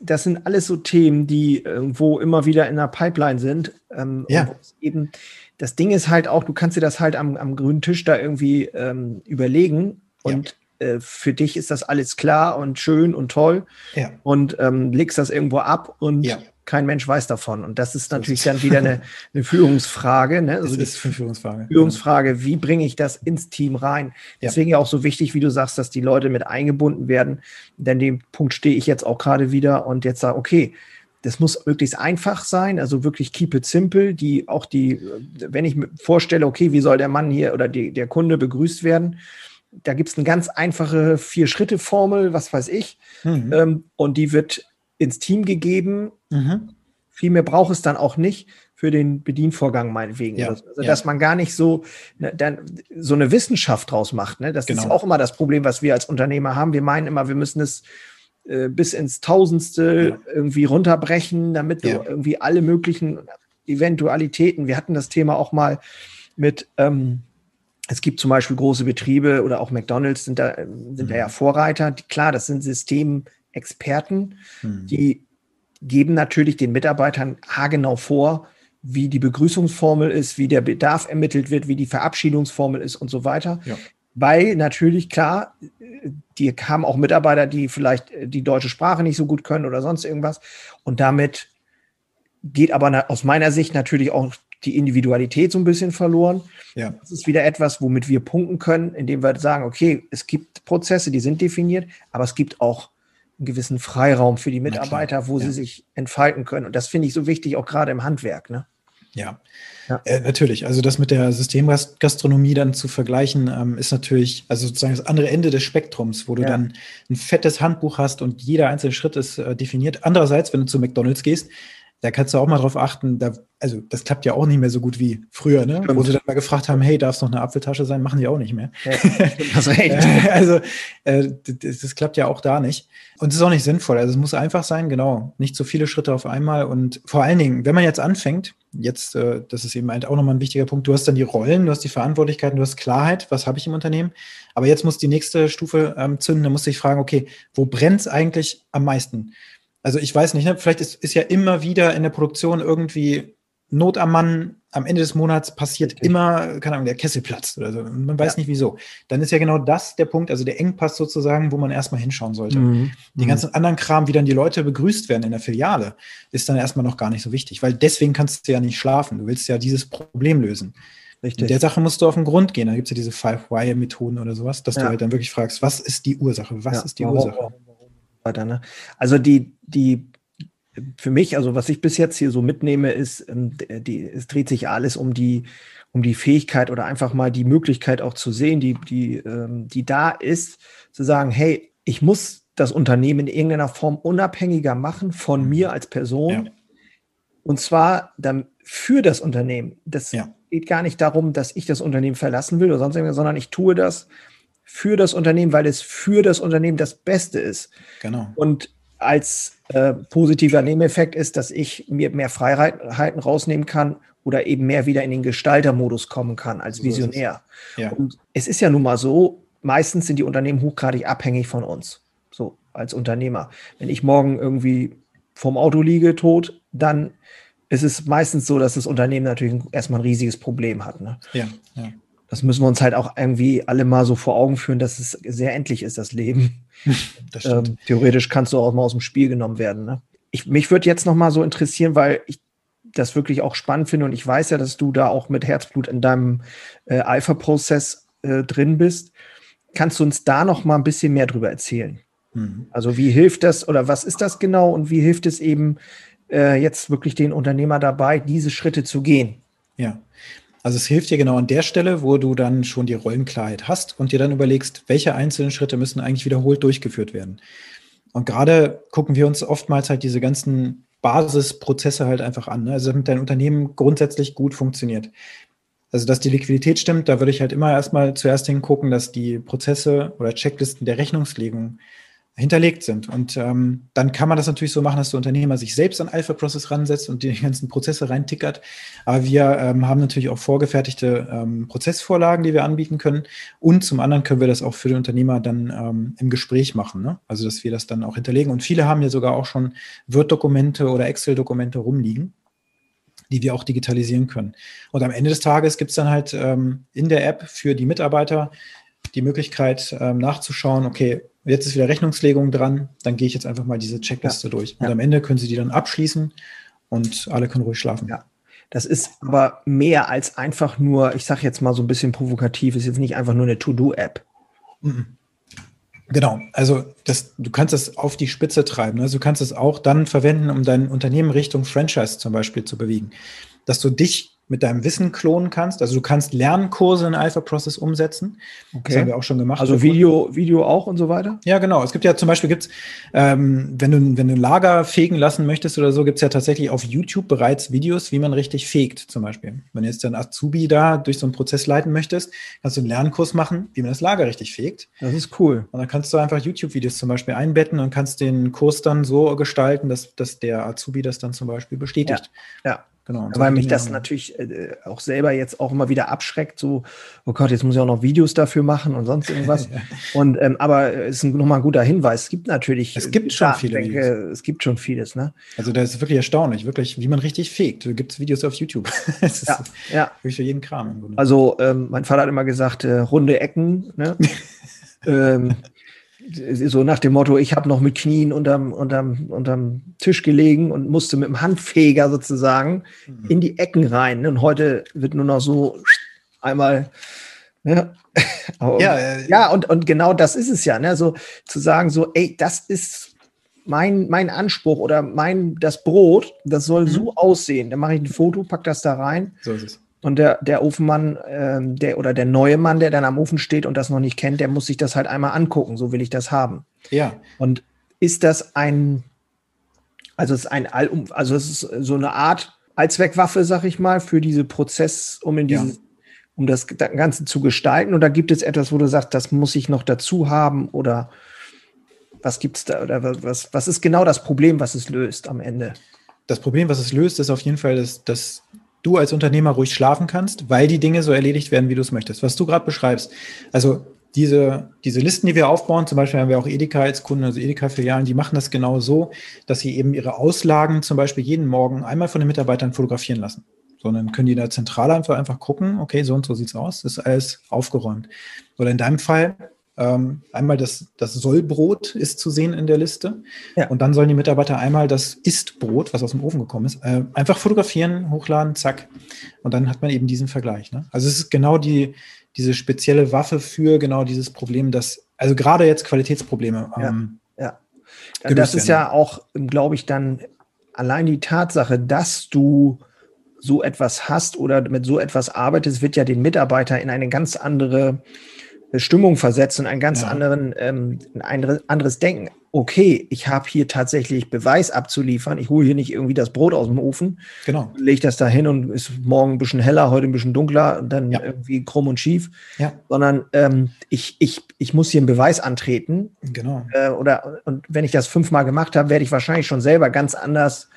das sind alles so Themen, die irgendwo immer wieder in der Pipeline sind. Ähm, ja. Eben, das Ding ist halt auch, du kannst dir das halt am, am grünen Tisch da irgendwie ähm, überlegen und ja. äh, für dich ist das alles klar und schön und toll ja. und ähm, legst das irgendwo ab und ja kein Mensch weiß davon. Und das ist natürlich dann wieder eine, eine Führungsfrage. Ne? Also das ist eine Führungsfrage. Führungsfrage, wie bringe ich das ins Team rein? Deswegen ja auch so wichtig, wie du sagst, dass die Leute mit eingebunden werden. Denn dem Punkt stehe ich jetzt auch gerade wieder und jetzt sage, okay, das muss möglichst einfach sein, also wirklich keep it simple, die auch die, wenn ich mir vorstelle, okay, wie soll der Mann hier oder die, der Kunde begrüßt werden, da gibt es eine ganz einfache Vier-Schritte-Formel, was weiß ich, mhm. ähm, und die wird ins Team gegeben. Mhm. Viel mehr braucht es dann auch nicht für den Bedienvorgang meinetwegen. Ja, also, ja. dass man gar nicht so, ne, dann, so eine Wissenschaft draus macht. Ne? Das genau. ist auch immer das Problem, was wir als Unternehmer haben. Wir meinen immer, wir müssen es äh, bis ins Tausendste ja. irgendwie runterbrechen, damit wir irgendwie alle möglichen Eventualitäten, wir hatten das Thema auch mal mit, ähm, es gibt zum Beispiel große Betriebe oder auch McDonalds sind da, sind mhm. da ja Vorreiter. Die, klar, das sind System, Experten, hm. die geben natürlich den Mitarbeitern haargenau vor, wie die Begrüßungsformel ist, wie der Bedarf ermittelt wird, wie die Verabschiedungsformel ist und so weiter. Ja. Weil natürlich, klar, die haben auch Mitarbeiter, die vielleicht die deutsche Sprache nicht so gut können oder sonst irgendwas. Und damit geht aber aus meiner Sicht natürlich auch die Individualität so ein bisschen verloren. Ja. Das ist wieder etwas, womit wir punkten können, indem wir sagen, okay, es gibt Prozesse, die sind definiert, aber es gibt auch einen gewissen Freiraum für die Mitarbeiter, wo ja. sie sich entfalten können. Und das finde ich so wichtig, auch gerade im Handwerk. Ne? Ja, ja. Äh, natürlich. Also das mit der Systemgastronomie dann zu vergleichen, ähm, ist natürlich, also sozusagen das andere Ende des Spektrums, wo du ja. dann ein fettes Handbuch hast und jeder einzelne Schritt ist äh, definiert. Andererseits, wenn du zu McDonalds gehst, da kannst du auch mal drauf achten, da, also das klappt ja auch nicht mehr so gut wie früher, ne? Wo sie dann mal gefragt haben, hey, darf es noch eine Apfeltasche sein? Machen die auch nicht mehr. Ja, das also äh, das, das, klappt ja auch da nicht. Und es ist auch nicht sinnvoll. Also es muss einfach sein, genau. Nicht so viele Schritte auf einmal. Und vor allen Dingen, wenn man jetzt anfängt, jetzt, äh, das ist eben halt auch nochmal ein wichtiger Punkt, du hast dann die Rollen, du hast die Verantwortlichkeiten, du hast Klarheit, was habe ich im Unternehmen. Aber jetzt muss die nächste Stufe ähm, zünden, da musst du dich fragen, okay, wo brennt es eigentlich am meisten? Also ich weiß nicht, ne? vielleicht ist, ist ja immer wieder in der Produktion irgendwie Not am Mann, am Ende des Monats passiert okay. immer, keine Ahnung, der Kessel platzt oder so. Man weiß ja. nicht wieso. Dann ist ja genau das der Punkt, also der Engpass sozusagen, wo man erstmal hinschauen sollte. Mhm. Den mhm. ganzen anderen Kram, wie dann die Leute begrüßt werden in der Filiale, ist dann erstmal noch gar nicht so wichtig, weil deswegen kannst du ja nicht schlafen. Du willst ja dieses Problem lösen. Richtig. Und der Sache musst du auf den Grund gehen. Da gibt es ja diese Five-Wire-Methoden oder sowas, dass ja. du halt dann wirklich fragst, was ist die Ursache? Was ja. ist die Warum? Ursache? Weiter. Ne? Also die, die, für mich, also was ich bis jetzt hier so mitnehme, ist, ähm, die, es dreht sich alles um die, um die Fähigkeit oder einfach mal die Möglichkeit auch zu sehen, die, die, ähm, die da ist, zu sagen, hey, ich muss das Unternehmen in irgendeiner Form unabhängiger machen von mir als Person. Ja. Und zwar dann für das Unternehmen. Das ja. geht gar nicht darum, dass ich das Unternehmen verlassen will oder sonst irgendwas, sondern ich tue das, für das Unternehmen, weil es für das Unternehmen das Beste ist. Genau. Und als äh, positiver Nebeneffekt ist, dass ich mir mehr Freiheiten rausnehmen kann oder eben mehr wieder in den Gestaltermodus kommen kann als Visionär. So ja. Und es ist ja nun mal so, meistens sind die Unternehmen hochgradig abhängig von uns, so als Unternehmer. Wenn ich morgen irgendwie vom Auto liege, tot, dann ist es meistens so, dass das Unternehmen natürlich erstmal ein riesiges Problem hat. Ne? Ja, ja das müssen wir uns halt auch irgendwie alle mal so vor Augen führen, dass es sehr endlich ist, das Leben. Das ähm, theoretisch kannst du auch mal aus dem Spiel genommen werden. Ne? Ich, mich würde jetzt noch mal so interessieren, weil ich das wirklich auch spannend finde und ich weiß ja, dass du da auch mit Herzblut in deinem äh, Alpha-Prozess äh, drin bist. Kannst du uns da noch mal ein bisschen mehr drüber erzählen? Mhm. Also wie hilft das oder was ist das genau und wie hilft es eben äh, jetzt wirklich den Unternehmer dabei, diese Schritte zu gehen? Ja, also es hilft dir genau an der Stelle, wo du dann schon die Rollenklarheit hast und dir dann überlegst, welche einzelnen Schritte müssen eigentlich wiederholt durchgeführt werden. Und gerade gucken wir uns oftmals halt diese ganzen Basisprozesse halt einfach an. Ne? Also damit dein Unternehmen grundsätzlich gut funktioniert. Also dass die Liquidität stimmt, da würde ich halt immer erstmal zuerst hingucken, dass die Prozesse oder Checklisten der Rechnungslegung hinterlegt sind. Und ähm, dann kann man das natürlich so machen, dass der Unternehmer sich selbst an Alpha Process ransetzt und die ganzen Prozesse reintickert. Aber wir ähm, haben natürlich auch vorgefertigte ähm, Prozessvorlagen, die wir anbieten können. Und zum anderen können wir das auch für den Unternehmer dann ähm, im Gespräch machen. Ne? Also, dass wir das dann auch hinterlegen. Und viele haben ja sogar auch schon Word-Dokumente oder Excel-Dokumente rumliegen die wir auch digitalisieren können. Und am Ende des Tages gibt es dann halt ähm, in der App für die Mitarbeiter die Möglichkeit ähm, nachzuschauen, okay, jetzt ist wieder Rechnungslegung dran, dann gehe ich jetzt einfach mal diese Checkliste ja. durch. Und ja. am Ende können Sie die dann abschließen und alle können ruhig schlafen. Ja. Das ist aber mehr als einfach nur, ich sage jetzt mal so ein bisschen provokativ, ist jetzt nicht einfach nur eine To-Do-App. Mhm. Genau, also das, du kannst es auf die Spitze treiben. Also du kannst es auch dann verwenden, um dein Unternehmen Richtung Franchise zum Beispiel zu bewegen. Dass du dich mit deinem Wissen klonen kannst. Also du kannst Lernkurse in Alpha Process umsetzen. Okay. Das haben wir auch schon gemacht. Also Video, Video auch und so weiter? Ja, genau. Es gibt ja zum Beispiel, gibt's, ähm, wenn, du, wenn du ein Lager fegen lassen möchtest oder so, gibt es ja tatsächlich auf YouTube bereits Videos, wie man richtig fegt, zum Beispiel. Wenn du jetzt dann Azubi da durch so einen Prozess leiten möchtest, kannst du einen Lernkurs machen, wie man das Lager richtig fegt. Das ist cool. Und dann kannst du einfach YouTube-Videos zum Beispiel einbetten und kannst den Kurs dann so gestalten, dass, dass der Azubi das dann zum Beispiel bestätigt. Ja. ja. Genau. Weil mich das natürlich äh, auch selber jetzt auch immer wieder abschreckt, so, oh Gott, jetzt muss ich auch noch Videos dafür machen und sonst irgendwas. und ähm, aber es ist nochmal ein guter Hinweis. Es gibt natürlich. Es gibt schon viele. Denke, es gibt schon vieles, ne? Also das ist wirklich erstaunlich, wirklich, wie man richtig fegt. Da gibt es Videos auf YouTube. das ist ja, ja. Wirklich für jeden Kram. Also ähm, mein Vater hat immer gesagt, äh, runde Ecken, ne? ähm, so nach dem Motto, ich habe noch mit Knien unterm, unterm, unterm Tisch gelegen und musste mit dem Handfeger sozusagen mhm. in die Ecken rein. Und heute wird nur noch so einmal. Ne? ja, äh, ja und, und genau das ist es ja. Ne? So zu sagen, so, ey, das ist mein, mein Anspruch oder mein, das Brot, das soll mhm. so aussehen. Dann mache ich ein Foto, pack das da rein. So ist es. Und der, der Ofenmann, ähm, der oder der neue Mann, der dann am Ofen steht und das noch nicht kennt, der muss sich das halt einmal angucken. So will ich das haben. Ja. Und ist das ein, also es ist ein Allum, also es ist so eine Art Allzweckwaffe, sag ich mal, für diese Prozess, um in dieses, ja. um das Ganze zu gestalten? Oder gibt es etwas, wo du sagst, das muss ich noch dazu haben? Oder was gibt es da? Oder was, was ist genau das Problem, was es löst am Ende? Das Problem, was es löst, ist auf jeden Fall, dass, dass du als Unternehmer ruhig schlafen kannst, weil die Dinge so erledigt werden, wie du es möchtest. Was du gerade beschreibst. Also diese, diese Listen, die wir aufbauen, zum Beispiel haben wir auch Edeka als Kunden, also Edeka-Filialen, die machen das genau so, dass sie eben ihre Auslagen zum Beispiel jeden Morgen einmal von den Mitarbeitern fotografieren lassen. Sondern können die da zentral einfach, einfach gucken, okay, so und so sieht's aus, ist alles aufgeräumt. Oder in deinem Fall ähm, einmal das, das Sollbrot ist zu sehen in der Liste. Ja. Und dann sollen die Mitarbeiter einmal das Istbrot, was aus dem Ofen gekommen ist, äh, einfach fotografieren, hochladen, zack. Und dann hat man eben diesen Vergleich. Ne? Also es ist genau die, diese spezielle Waffe für genau dieses Problem, dass, also gerade jetzt Qualitätsprobleme. Ähm, ja, ja. Das ist ja auch, glaube ich, dann allein die Tatsache, dass du so etwas hast oder mit so etwas arbeitest, wird ja den Mitarbeiter in eine ganz andere Stimmung versetzt und einen ganz ja. anderen, ähm, ein anderes Denken. Okay, ich habe hier tatsächlich Beweis abzuliefern. Ich hole hier nicht irgendwie das Brot aus dem Ofen, genau. lege das da hin und ist morgen ein bisschen heller, heute ein bisschen dunkler, dann ja. irgendwie krumm und schief, ja. sondern ähm, ich, ich, ich muss hier einen Beweis antreten. Genau. Äh, oder und wenn ich das fünfmal gemacht habe, werde ich wahrscheinlich schon selber ganz anders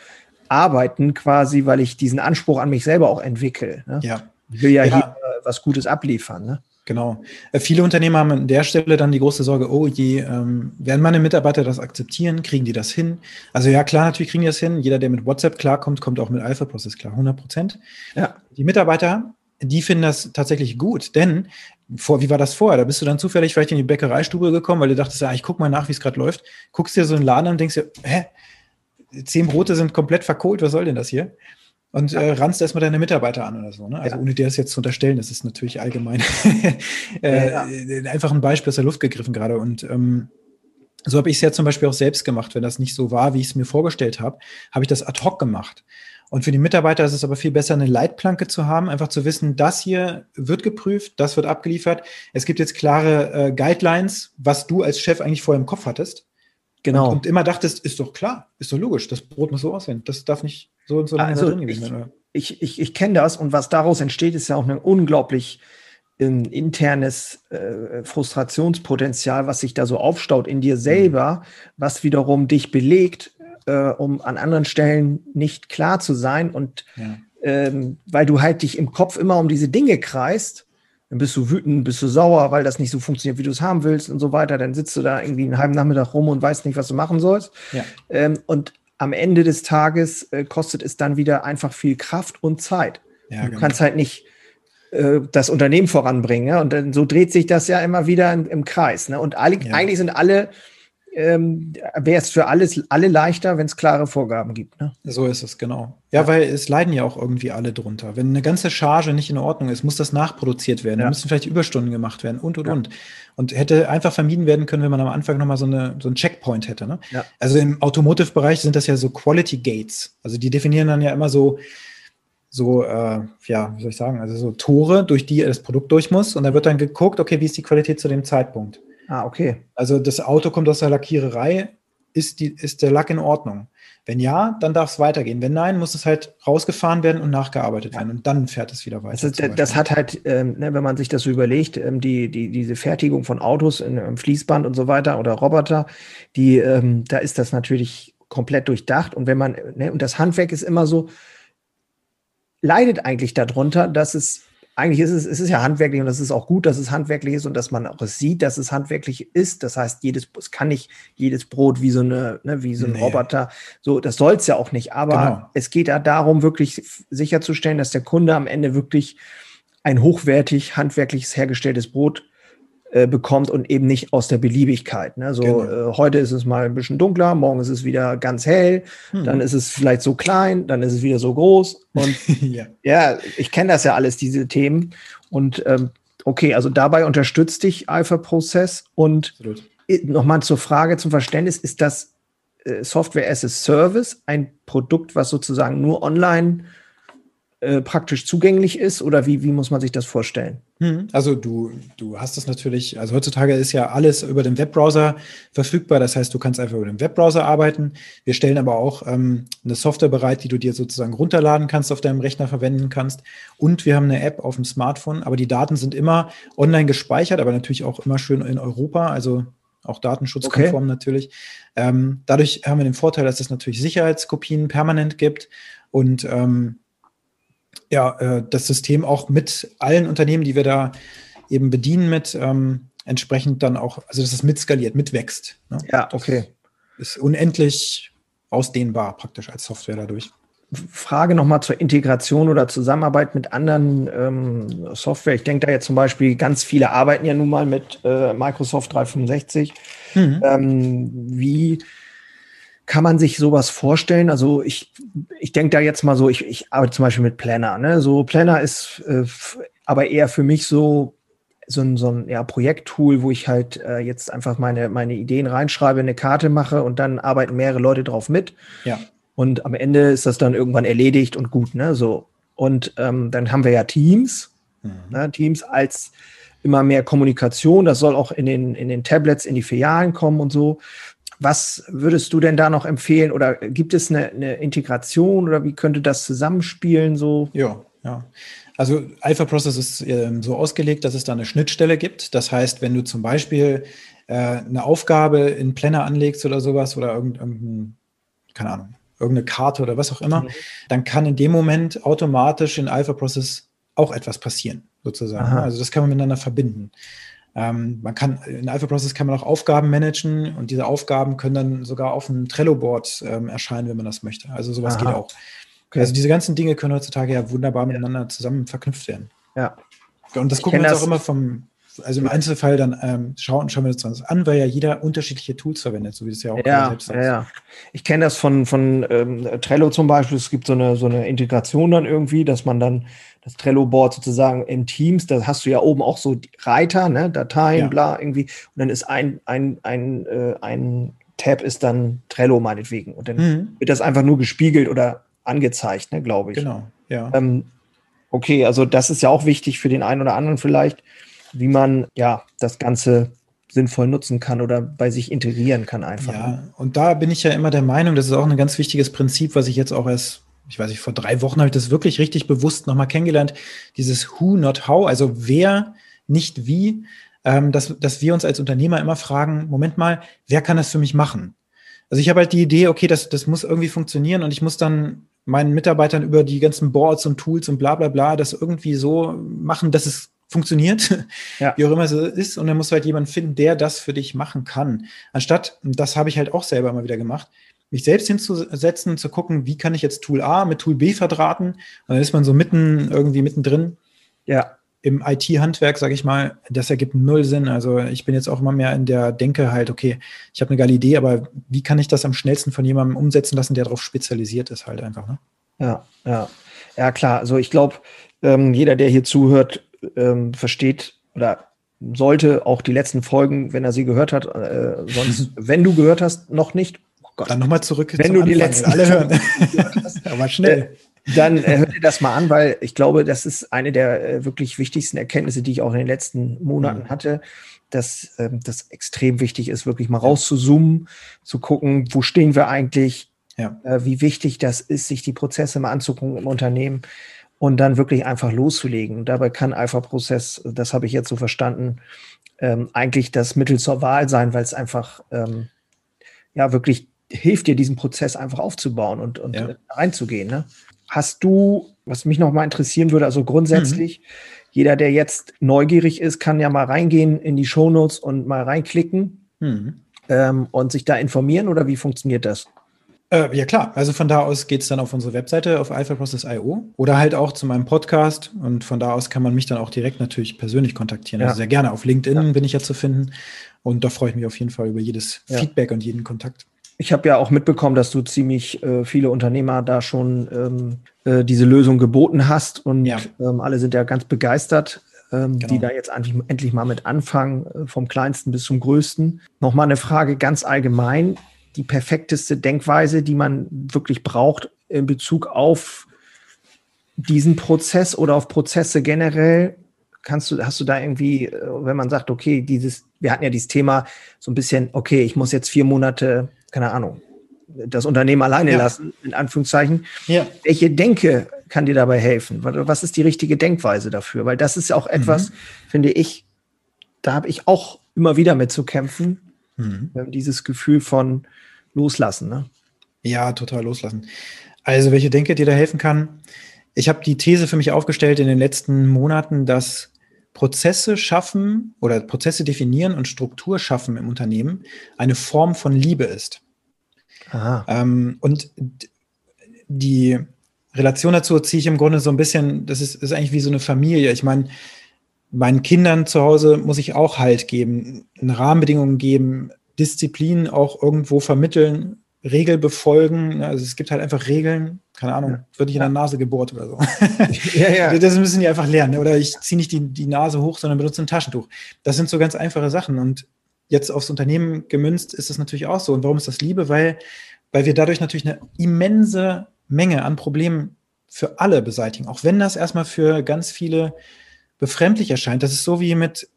arbeiten, quasi, weil ich diesen Anspruch an mich selber auch entwickle. Ne? Ja. Ich will ja, ja. hier was Gutes abliefern. Ne? Genau. Äh, viele Unternehmer haben an der Stelle dann die große Sorge, oh je, ähm, werden meine Mitarbeiter das akzeptieren? Kriegen die das hin? Also ja, klar, natürlich kriegen die das hin. Jeder, der mit WhatsApp klarkommt, kommt auch mit Alpha Process klar, 100 Prozent. Ja. Die Mitarbeiter, die finden das tatsächlich gut, denn vor, wie war das vorher? Da bist du dann zufällig vielleicht in die Bäckereistube gekommen, weil du dachtest, ja, ich guck mal nach, wie es gerade läuft. Guckst dir so einen Laden an und denkst dir, hä? Zehn Brote sind komplett verkohlt, was soll denn das hier? Und äh, ranzt erstmal deine Mitarbeiter an oder so. Ne? Also ja. ohne dir das jetzt zu unterstellen, das ist natürlich allgemein äh, ja. einfach ein Beispiel aus der Luft gegriffen gerade. Und ähm, so habe ich es ja zum Beispiel auch selbst gemacht. Wenn das nicht so war, wie ich es mir vorgestellt habe, habe ich das ad hoc gemacht. Und für die Mitarbeiter ist es aber viel besser, eine Leitplanke zu haben, einfach zu wissen, das hier wird geprüft, das wird abgeliefert. Es gibt jetzt klare äh, Guidelines, was du als Chef eigentlich vorher im Kopf hattest. Genau. Und, und, immer dachtest, ist doch klar, ist doch logisch, das Brot muss so aussehen. Das darf nicht so und so lange also drin gewesen sein. Ich, ich, ich kenne das und was daraus entsteht, ist ja auch ein unglaublich ähm, internes äh, Frustrationspotenzial, was sich da so aufstaut in dir selber, mhm. was wiederum dich belegt, äh, um an anderen Stellen nicht klar zu sein und ja. ähm, weil du halt dich im Kopf immer um diese Dinge kreist dann bist du wütend, bist du sauer, weil das nicht so funktioniert, wie du es haben willst und so weiter. Dann sitzt du da irgendwie einen halben Nachmittag rum und weißt nicht, was du machen sollst. Ja. Ähm, und am Ende des Tages äh, kostet es dann wieder einfach viel Kraft und Zeit. Ja, du genau. kannst halt nicht äh, das Unternehmen voranbringen. Ja? Und dann so dreht sich das ja immer wieder im, im Kreis. Ne? Und alle, ja. eigentlich sind alle ähm, wäre es für alles, alle leichter, wenn es klare Vorgaben gibt. Ne? So ist es, genau. Ja, weil es leiden ja auch irgendwie alle drunter. Wenn eine ganze Charge nicht in Ordnung ist, muss das nachproduziert werden. Ja. Da müssen vielleicht Überstunden gemacht werden und, und, ja. und. Und hätte einfach vermieden werden können, wenn man am Anfang nochmal so, eine, so einen Checkpoint hätte. Ne? Ja. Also im Automotive-Bereich sind das ja so Quality Gates. Also die definieren dann ja immer so, so, äh, ja, wie soll ich sagen, also so Tore, durch die das Produkt durch muss. Und da wird dann geguckt, okay, wie ist die Qualität zu dem Zeitpunkt? Ah, okay. Also das Auto kommt aus der Lackiererei, ist, die, ist der Lack in Ordnung? Wenn ja, dann darf es weitergehen. Wenn nein, muss es halt rausgefahren werden und nachgearbeitet werden und dann fährt es wieder weiter. Das, ist, das hat halt, ähm, ne, wenn man sich das so überlegt, ähm, die, die, diese Fertigung von Autos in, im Fließband und so weiter oder Roboter, die, ähm, da ist das natürlich komplett durchdacht. Und wenn man, ne, und das Handwerk ist immer so, leidet eigentlich darunter, dass es eigentlich ist es, es ist ja handwerklich und es ist auch gut, dass es handwerklich ist und dass man auch es sieht, dass es handwerklich ist. Das heißt, jedes, es kann nicht jedes Brot wie so eine, ne, wie so ein nee. Roboter. So, das soll es ja auch nicht. Aber genau. es geht ja darum, wirklich sicherzustellen, dass der Kunde am Ende wirklich ein hochwertig handwerkliches hergestelltes Brot äh, bekommt und eben nicht aus der Beliebigkeit. Ne? So genau. äh, heute ist es mal ein bisschen dunkler, morgen ist es wieder ganz hell, hm. dann ist es vielleicht so klein, dann ist es wieder so groß. Und ja. ja, ich kenne das ja alles, diese Themen. Und ähm, okay, also dabei unterstützt dich Alpha Prozess und nochmal zur Frage zum Verständnis, ist das äh, Software as a Service, ein Produkt, was sozusagen nur online äh, praktisch zugänglich ist oder wie, wie muss man sich das vorstellen? Hm, also du, du hast es natürlich, also heutzutage ist ja alles über den Webbrowser verfügbar, das heißt, du kannst einfach über den Webbrowser arbeiten. Wir stellen aber auch ähm, eine Software bereit, die du dir sozusagen runterladen kannst, auf deinem Rechner verwenden kannst. Und wir haben eine App auf dem Smartphone, aber die Daten sind immer online gespeichert, aber natürlich auch immer schön in Europa, also auch datenschutzkonform okay. natürlich. Ähm, dadurch haben wir den Vorteil, dass es natürlich Sicherheitskopien permanent gibt und ähm, ja, äh, das System auch mit allen Unternehmen, die wir da eben bedienen, mit ähm, entsprechend dann auch, also dass es mitskaliert, mitwächst. Ne? Ja, okay. Das ist unendlich ausdehnbar praktisch als Software dadurch. Frage nochmal zur Integration oder Zusammenarbeit mit anderen ähm, Software. Ich denke da jetzt zum Beispiel, ganz viele arbeiten ja nun mal mit äh, Microsoft 365. Mhm. Ähm, wie kann man sich sowas vorstellen? Also ich, ich denke da jetzt mal so, ich, ich arbeite zum Beispiel mit Planner. Ne? So Planner ist äh, aber eher für mich so so ein, so ein ja, Projekttool, wo ich halt äh, jetzt einfach meine, meine Ideen reinschreibe, eine Karte mache und dann arbeiten mehrere Leute drauf mit. Ja. Und am Ende ist das dann irgendwann erledigt und gut, ne? So. Und ähm, dann haben wir ja Teams. Mhm. Ne? Teams als immer mehr Kommunikation. Das soll auch in den, in den Tablets, in die Filialen kommen und so. Was würdest du denn da noch empfehlen? Oder gibt es eine, eine Integration oder wie könnte das zusammenspielen? So? Ja, ja. Also Alpha Process ist äh, so ausgelegt, dass es da eine Schnittstelle gibt. Das heißt, wenn du zum Beispiel äh, eine Aufgabe in Planner anlegst oder sowas oder irgendein, keine Ahnung, irgendeine Karte oder was auch immer, mhm. dann kann in dem Moment automatisch in Alpha Process auch etwas passieren, sozusagen. Aha. Also das kann man miteinander verbinden. Ähm, man kann, in Alpha Process kann man auch Aufgaben managen und diese Aufgaben können dann sogar auf einem Trello-Board ähm, erscheinen, wenn man das möchte. Also sowas Aha. geht auch. Okay. Also diese ganzen Dinge können heutzutage ja wunderbar miteinander zusammen verknüpft werden. Ja. Und das gucken wir uns auch immer vom, also im Einzelfall dann ähm, schauen, schauen wir uns das an, weil ja jeder unterschiedliche Tools verwendet, so wie es ja auch ja, selbst ja, ja. Ich kenne das von, von ähm, Trello zum Beispiel. Es gibt so eine, so eine Integration dann irgendwie, dass man dann das Trello-Board sozusagen im Teams, da hast du ja oben auch so Reiter, ne, Dateien, ja. bla, irgendwie. Und dann ist ein, ein, ein, äh, ein Tab ist dann Trello meinetwegen. Und dann mhm. wird das einfach nur gespiegelt oder angezeigt, ne, glaube ich. Genau, ja. Ähm, okay, also das ist ja auch wichtig für den einen oder anderen vielleicht, wie man ja das Ganze sinnvoll nutzen kann oder bei sich integrieren kann einfach. Ja, und da bin ich ja immer der Meinung, das ist auch ein ganz wichtiges Prinzip, was ich jetzt auch erst ich weiß nicht, vor drei Wochen habe ich das wirklich richtig bewusst nochmal kennengelernt, dieses Who, not how, also wer, nicht wie, ähm, dass, dass wir uns als Unternehmer immer fragen, Moment mal, wer kann das für mich machen? Also ich habe halt die Idee, okay, das, das muss irgendwie funktionieren und ich muss dann meinen Mitarbeitern über die ganzen Boards und Tools und bla bla bla das irgendwie so machen, dass es funktioniert, ja. wie auch immer es ist. Und dann muss halt jemand finden, der das für dich machen kann. Anstatt, das habe ich halt auch selber immer wieder gemacht, mich selbst hinzusetzen, zu gucken, wie kann ich jetzt Tool A mit Tool B verdrahten. Und dann ist man so mitten, irgendwie mittendrin. Ja. Im IT-Handwerk, sage ich mal, das ergibt null Sinn. Also ich bin jetzt auch immer mehr in der Denke halt, okay, ich habe eine geile Idee, aber wie kann ich das am schnellsten von jemandem umsetzen lassen, der darauf spezialisiert ist halt einfach. Ne? Ja, ja. Ja, klar. Also ich glaube, ähm, jeder, der hier zuhört, ähm, versteht oder sollte auch die letzten Folgen, wenn er sie gehört hat, äh, sonst, wenn du gehört hast, noch nicht Gott. Dann nochmal zurück. Wenn du Anfang, die letzten alle hören. Aber schnell. Dann äh, hör dir das mal an, weil ich glaube, das ist eine der äh, wirklich wichtigsten Erkenntnisse, die ich auch in den letzten Monaten mhm. hatte, dass ähm, das extrem wichtig ist, wirklich mal rauszuzoomen, zu gucken, wo stehen wir eigentlich, ja. äh, wie wichtig das ist, sich die Prozesse mal anzugucken im Unternehmen und dann wirklich einfach loszulegen. Dabei kann Alpha-Prozess, das habe ich jetzt so verstanden, ähm, eigentlich das Mittel zur Wahl sein, weil es einfach ähm, ja wirklich hilft dir, diesen Prozess einfach aufzubauen und, und ja. reinzugehen. Ne? Hast du, was mich noch mal interessieren würde, also grundsätzlich, mhm. jeder, der jetzt neugierig ist, kann ja mal reingehen in die Shownotes und mal reinklicken mhm. ähm, und sich da informieren oder wie funktioniert das? Äh, ja klar, also von da aus geht es dann auf unsere Webseite auf alphaprocess.io oder halt auch zu meinem Podcast und von da aus kann man mich dann auch direkt natürlich persönlich kontaktieren. Ja. Also sehr gerne auf LinkedIn ja. bin ich ja zu finden und da freue ich mich auf jeden Fall über jedes ja. Feedback und jeden Kontakt. Ich habe ja auch mitbekommen, dass du ziemlich äh, viele Unternehmer da schon ähm, äh, diese Lösung geboten hast und ja. ähm, alle sind ja ganz begeistert, ähm, genau. die da jetzt endlich, endlich mal mit anfangen, äh, vom kleinsten bis zum größten. Nochmal eine Frage ganz allgemein. Die perfekteste Denkweise, die man wirklich braucht in Bezug auf diesen Prozess oder auf Prozesse generell? Kannst du, hast du da irgendwie, äh, wenn man sagt, okay, dieses, wir hatten ja dieses Thema so ein bisschen, okay, ich muss jetzt vier Monate, keine Ahnung, das Unternehmen alleine ja. lassen, in Anführungszeichen. Ja. Welche Denke kann dir dabei helfen? Was ist die richtige Denkweise dafür? Weil das ist ja auch etwas, mhm. finde ich, da habe ich auch immer wieder mit zu kämpfen. Mhm. Dieses Gefühl von Loslassen. Ne? Ja, total loslassen. Also, welche Denke dir da helfen kann? Ich habe die These für mich aufgestellt in den letzten Monaten, dass Prozesse schaffen oder Prozesse definieren und Struktur schaffen im Unternehmen eine Form von Liebe ist. Ähm, und die Relation dazu ziehe ich im Grunde so ein bisschen, das ist, ist eigentlich wie so eine Familie. Ich meine, meinen Kindern zu Hause muss ich auch Halt geben, Rahmenbedingungen geben, Disziplin auch irgendwo vermitteln, Regel befolgen. Also es gibt halt einfach Regeln, keine Ahnung, ja. wird nicht in der Nase gebohrt oder so. Ja, ja. Das müssen die einfach lernen. Oder ich ziehe nicht die, die Nase hoch, sondern benutze ein Taschentuch. Das sind so ganz einfache Sachen. Und jetzt aufs Unternehmen gemünzt ist das natürlich auch so. Und warum ist das Liebe? Weil, weil wir dadurch natürlich eine immense Menge an Problemen für alle beseitigen. Auch wenn das erstmal für ganz viele befremdlich erscheint. Das ist so wie mit,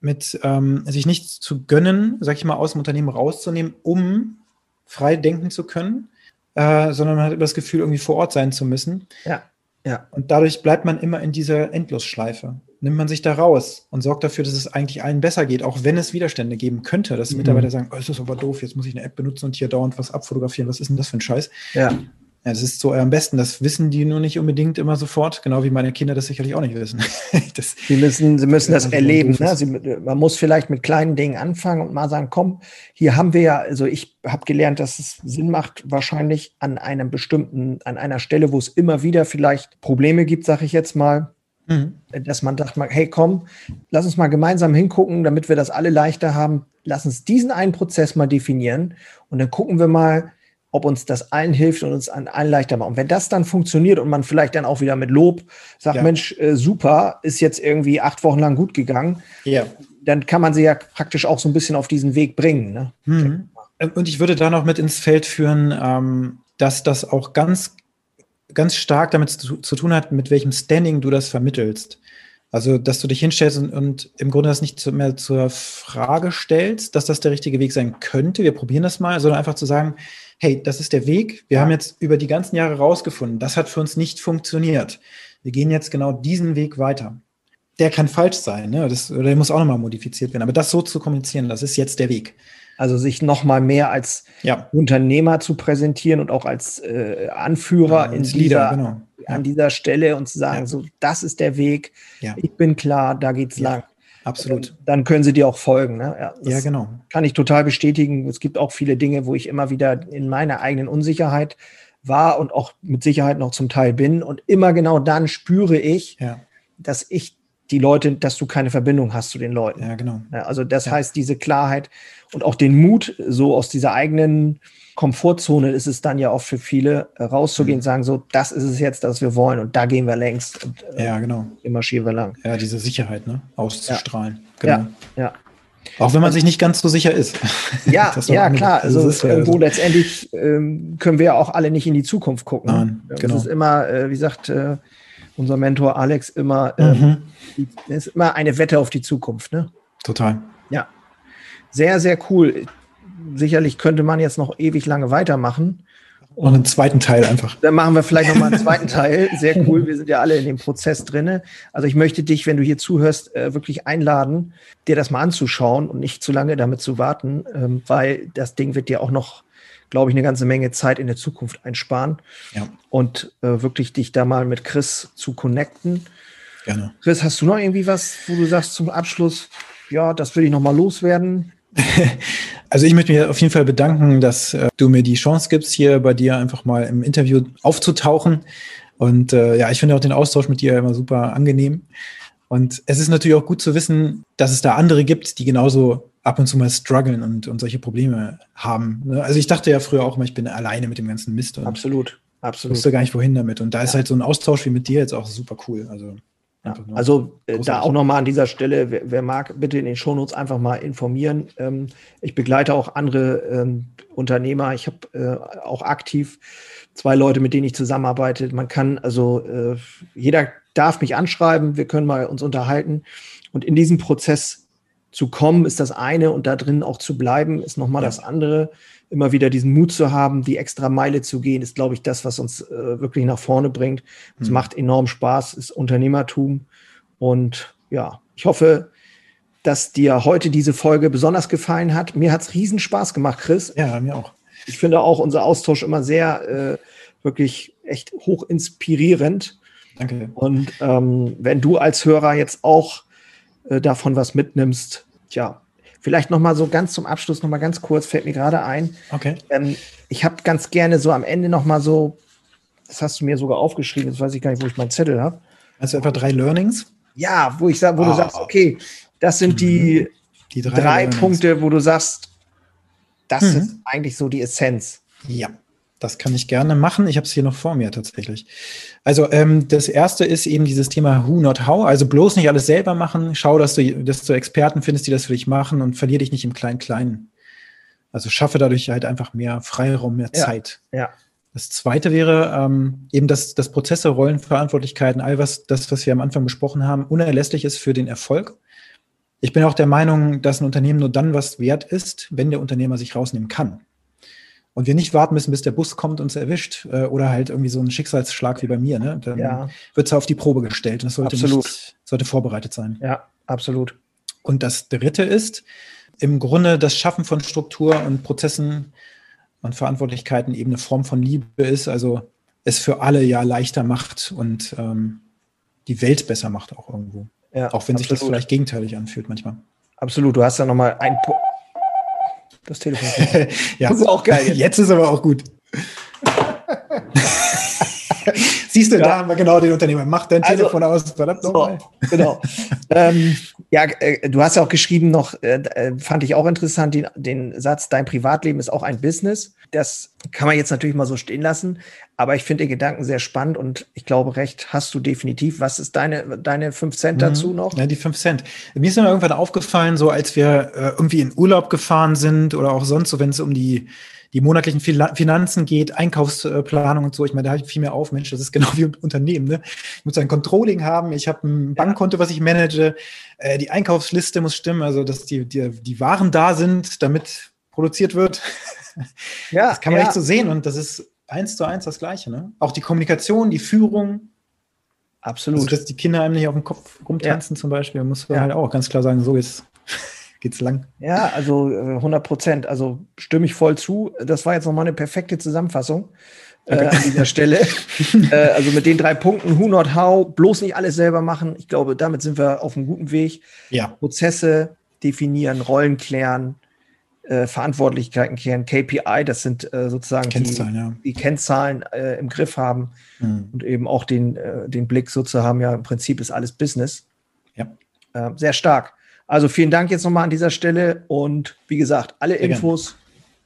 mit ähm, sich nichts zu gönnen, sag ich mal, aus dem Unternehmen rauszunehmen, um frei denken zu können, äh, sondern man hat das Gefühl, irgendwie vor Ort sein zu müssen. Ja. Ja. Und dadurch bleibt man immer in dieser Endlosschleife. Nimmt man sich da raus und sorgt dafür, dass es eigentlich allen besser geht, auch wenn es Widerstände geben könnte, dass mhm. Mitarbeiter sagen, oh, das ist aber doof, jetzt muss ich eine App benutzen und hier dauernd was abfotografieren, was ist denn das für ein Scheiß? Ja. Ja, das ist so am besten. Das wissen die nur nicht unbedingt immer sofort, genau wie meine Kinder das sicherlich auch nicht wissen. das, sie müssen, sie müssen das erleben. Ne? Sie, man muss vielleicht mit kleinen Dingen anfangen und mal sagen, komm, hier haben wir ja, also ich habe gelernt, dass es Sinn macht, wahrscheinlich an einem bestimmten, an einer Stelle, wo es immer wieder vielleicht Probleme gibt, sage ich jetzt mal, mhm. dass man sagt, hey, komm, lass uns mal gemeinsam hingucken, damit wir das alle leichter haben. Lass uns diesen einen Prozess mal definieren und dann gucken wir mal, ob uns das allen hilft und uns an allen leichter macht. Und wenn das dann funktioniert und man vielleicht dann auch wieder mit Lob sagt, ja. Mensch, äh, super, ist jetzt irgendwie acht Wochen lang gut gegangen, ja. dann kann man sie ja praktisch auch so ein bisschen auf diesen Weg bringen. Ne? Mhm. Und ich würde da noch mit ins Feld führen, ähm, dass das auch ganz, ganz stark damit zu, zu, tun hat, mit welchem Standing du das vermittelst. Also, dass du dich hinstellst und, und im Grunde das nicht mehr zur Frage stellst, dass das der richtige Weg sein könnte. Wir probieren das mal, sondern einfach zu sagen, hey, das ist der Weg. Wir ja. haben jetzt über die ganzen Jahre rausgefunden, das hat für uns nicht funktioniert. Wir gehen jetzt genau diesen Weg weiter. Der kann falsch sein, ne? das, oder der muss auch nochmal modifiziert werden. Aber das so zu kommunizieren, das ist jetzt der Weg. Also sich nochmal mehr als ja. Unternehmer zu präsentieren und auch als äh, Anführer ja, in dieser, Leader, genau. an dieser Stelle und zu sagen, so, das ist der Weg, ich bin klar, da geht's lang. Absolut. Dann können sie dir auch folgen. Ne? Ja, ja, genau. Kann ich total bestätigen. Es gibt auch viele Dinge, wo ich immer wieder in meiner eigenen Unsicherheit war und auch mit Sicherheit noch zum Teil bin. Und immer genau dann spüre ich, ja. dass ich die Leute, dass du keine Verbindung hast zu den Leuten. Ja, genau. Ja, also das ja. heißt, diese Klarheit und auch den Mut, so aus dieser eigenen Komfortzone ist es dann ja auch für viele äh, rauszugehen und mhm. sagen, so, das ist es jetzt, das wir wollen und da gehen wir längst. Und, äh, ja, genau. Immer schieben wir lang. Ja, diese Sicherheit, ne? Auszustrahlen. Ja, genau. ja. ja. Auch wenn man sich nicht ganz so sicher ist. Ja, ja klar. Also ist, irgendwo also. letztendlich ähm, können wir ja auch alle nicht in die Zukunft gucken. Nein, genau. Das ist immer, äh, wie sagt äh, unser Mentor Alex immer, ähm, mhm. ist immer eine Wette auf die Zukunft. Ne? Total. Ja. Sehr, sehr cool sicherlich könnte man jetzt noch ewig lange weitermachen. Und einen zweiten Teil einfach. Dann machen wir vielleicht nochmal einen zweiten Teil. Sehr cool. Wir sind ja alle in dem Prozess drin. Also ich möchte dich, wenn du hier zuhörst, äh, wirklich einladen, dir das mal anzuschauen und nicht zu lange damit zu warten, ähm, weil das Ding wird dir auch noch, glaube ich, eine ganze Menge Zeit in der Zukunft einsparen. Ja. Und äh, wirklich dich da mal mit Chris zu connecten. Gerne. Chris, hast du noch irgendwie was, wo du sagst zum Abschluss, ja, das will ich noch mal loswerden? Also ich möchte mich auf jeden Fall bedanken, dass äh, du mir die Chance gibst, hier bei dir einfach mal im Interview aufzutauchen. Und äh, ja, ich finde auch den Austausch mit dir immer super angenehm. Und es ist natürlich auch gut zu wissen, dass es da andere gibt, die genauso ab und zu mal strugglen und, und solche Probleme haben. Ne? Also ich dachte ja früher auch mal, ich bin alleine mit dem ganzen Mist. absolut, absolut. Wusste gar nicht, wohin damit. Und da ist halt so ein Austausch wie mit dir jetzt auch super cool. Also Ja, also äh, da auch nochmal an dieser Stelle, wer, wer, mag, bitte in den Shownotes einfach mal informieren. Ähm, ich begleite auch andere ähm, Unternehmer. Ich habe äh, auch aktiv zwei Leute, mit denen ich zusammenarbeite. Man kann also, äh, jeder darf mich anschreiben, wir können mal uns unterhalten. Und in diesem Prozess zu kommen, ist das eine und da drin auch zu bleiben, ist nochmal ja. das andere. Immer wieder diesen Mut zu haben, die extra Meile zu gehen, ist, glaube ich, das, was uns äh, wirklich nach vorne bringt. Es mhm. macht enorm Spaß, ist Unternehmertum. Und ja, ich hoffe, dass dir heute diese Folge besonders gefallen hat. Mir hat es riesen Spaß gemacht, Chris. Ja, mir auch. Ich finde auch unser Austausch immer sehr, äh, wirklich echt hoch inspirierend. Danke. Und ähm, wenn du als Hörer jetzt auch äh, davon was mitnimmst. Tja, vielleicht noch mal so ganz zum Abschluss noch mal ganz kurz fällt mir gerade ein. Okay. Ähm, ich habe ganz gerne so am Ende noch mal so, das hast du mir sogar aufgeschrieben. Jetzt weiß ich gar nicht, wo ich meinen Zettel habe. Also etwa drei Learnings? Ja, wo ich sag, wo oh. du sagst, okay, das sind die, die drei, drei Punkte, wo du sagst, das mhm. ist eigentlich so die Essenz. Ja. Das kann ich gerne machen. Ich habe es hier noch vor mir tatsächlich. Also ähm, das erste ist eben dieses Thema Who not How. Also bloß nicht alles selber machen. Schau, dass du, dass du Experten findest, die das für dich machen und verlier dich nicht im Klein-Kleinen. Also schaffe dadurch halt einfach mehr Freiraum, mehr ja. Zeit. Ja. Das zweite wäre ähm, eben, dass, dass Prozesse, Rollen, Verantwortlichkeiten, all was, das, was wir am Anfang besprochen haben, unerlässlich ist für den Erfolg. Ich bin auch der Meinung, dass ein Unternehmen nur dann was wert ist, wenn der Unternehmer sich rausnehmen kann und wir nicht warten müssen, bis der Bus kommt und uns erwischt äh, oder halt irgendwie so ein Schicksalsschlag wie bei mir, ne? dann ja. wird es auf die Probe gestellt und das sollte, absolut. Nicht, sollte vorbereitet sein. Ja, absolut. Und das Dritte ist im Grunde das Schaffen von Struktur und Prozessen und Verantwortlichkeiten eben eine Form von Liebe ist, also es für alle ja leichter macht und ähm, die Welt besser macht auch irgendwo. Ja, auch wenn absolut. sich das vielleicht gegenteilig anfühlt manchmal. Absolut, du hast da nochmal ein Punkt das Telefon. ja. Das ist auch geil. Jetzt, jetzt ist aber auch gut. Siehst du, ja. da haben wir genau den Unternehmer. Mach dein also, Telefon aus, verdammt so, Genau. ähm, ja, äh, du hast ja auch geschrieben noch, äh, äh, fand ich auch interessant, den, den Satz, dein Privatleben ist auch ein Business. Das kann man jetzt natürlich mal so stehen lassen, aber ich finde den Gedanken sehr spannend und ich glaube, recht hast du definitiv. Was ist deine, deine 5 Cent mhm. dazu noch? Ja, die 5 Cent. Mir ist dann irgendwann aufgefallen, so als wir äh, irgendwie in Urlaub gefahren sind oder auch sonst so, wenn es um die die monatlichen Finanzen geht, Einkaufsplanung und so. Ich meine, da habe ich viel mehr auf, Mensch, das ist genau wie ein Unternehmen. Ne? Ich muss ein Controlling haben, ich habe ein Bankkonto, was ich manage, äh, die Einkaufsliste muss stimmen, also dass die, die, die Waren da sind, damit produziert wird. Ja, das kann man ja. echt so sehen und das ist eins zu eins das Gleiche. Ne? Auch die Kommunikation, die Führung. Absolut. Also, dass die Kinder einem nicht auf dem Kopf rumtanzen ja. zum Beispiel, muss man ja. halt auch ganz klar sagen, so ist geht's lang. Ja, also 100 äh, Prozent. Also stimme ich voll zu. Das war jetzt nochmal eine perfekte Zusammenfassung äh, an dieser Stelle. äh, also mit den drei Punkten, who not how, bloß nicht alles selber machen. Ich glaube, damit sind wir auf einem guten Weg. Ja. Prozesse definieren, Rollen klären, äh, Verantwortlichkeiten klären, KPI, das sind äh, sozusagen Kennzahlen, die, ja. die Kennzahlen äh, im Griff haben mhm. und eben auch den, den Blick so zu haben, ja, im Prinzip ist alles Business. Ja. sehr stark. Also vielen Dank jetzt nochmal an dieser Stelle und wie gesagt, alle Sehr Infos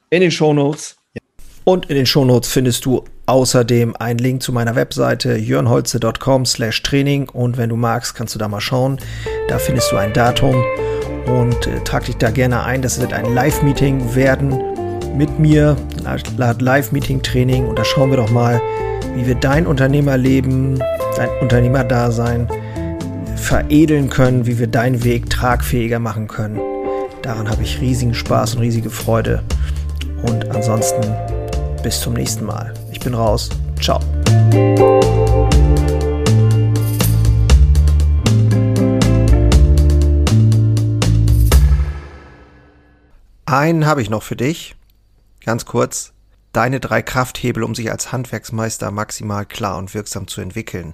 in den Show Notes. Ja. Und in den Show Notes findest du außerdem einen Link zu meiner Webseite jörnholze.com slash Training und wenn du magst, kannst du da mal schauen. Da findest du ein Datum und äh, trag dich da gerne ein. Das wird ein Live-Meeting werden mit mir, Live-Meeting-Training und da schauen wir doch mal, wie wir dein Unternehmerleben, dein Unternehmerdasein veredeln können, wie wir deinen Weg tragfähiger machen können. Daran habe ich riesigen Spaß und riesige Freude. Und ansonsten bis zum nächsten Mal. Ich bin raus. Ciao. Einen habe ich noch für dich. Ganz kurz. Deine drei Krafthebel, um sich als Handwerksmeister maximal klar und wirksam zu entwickeln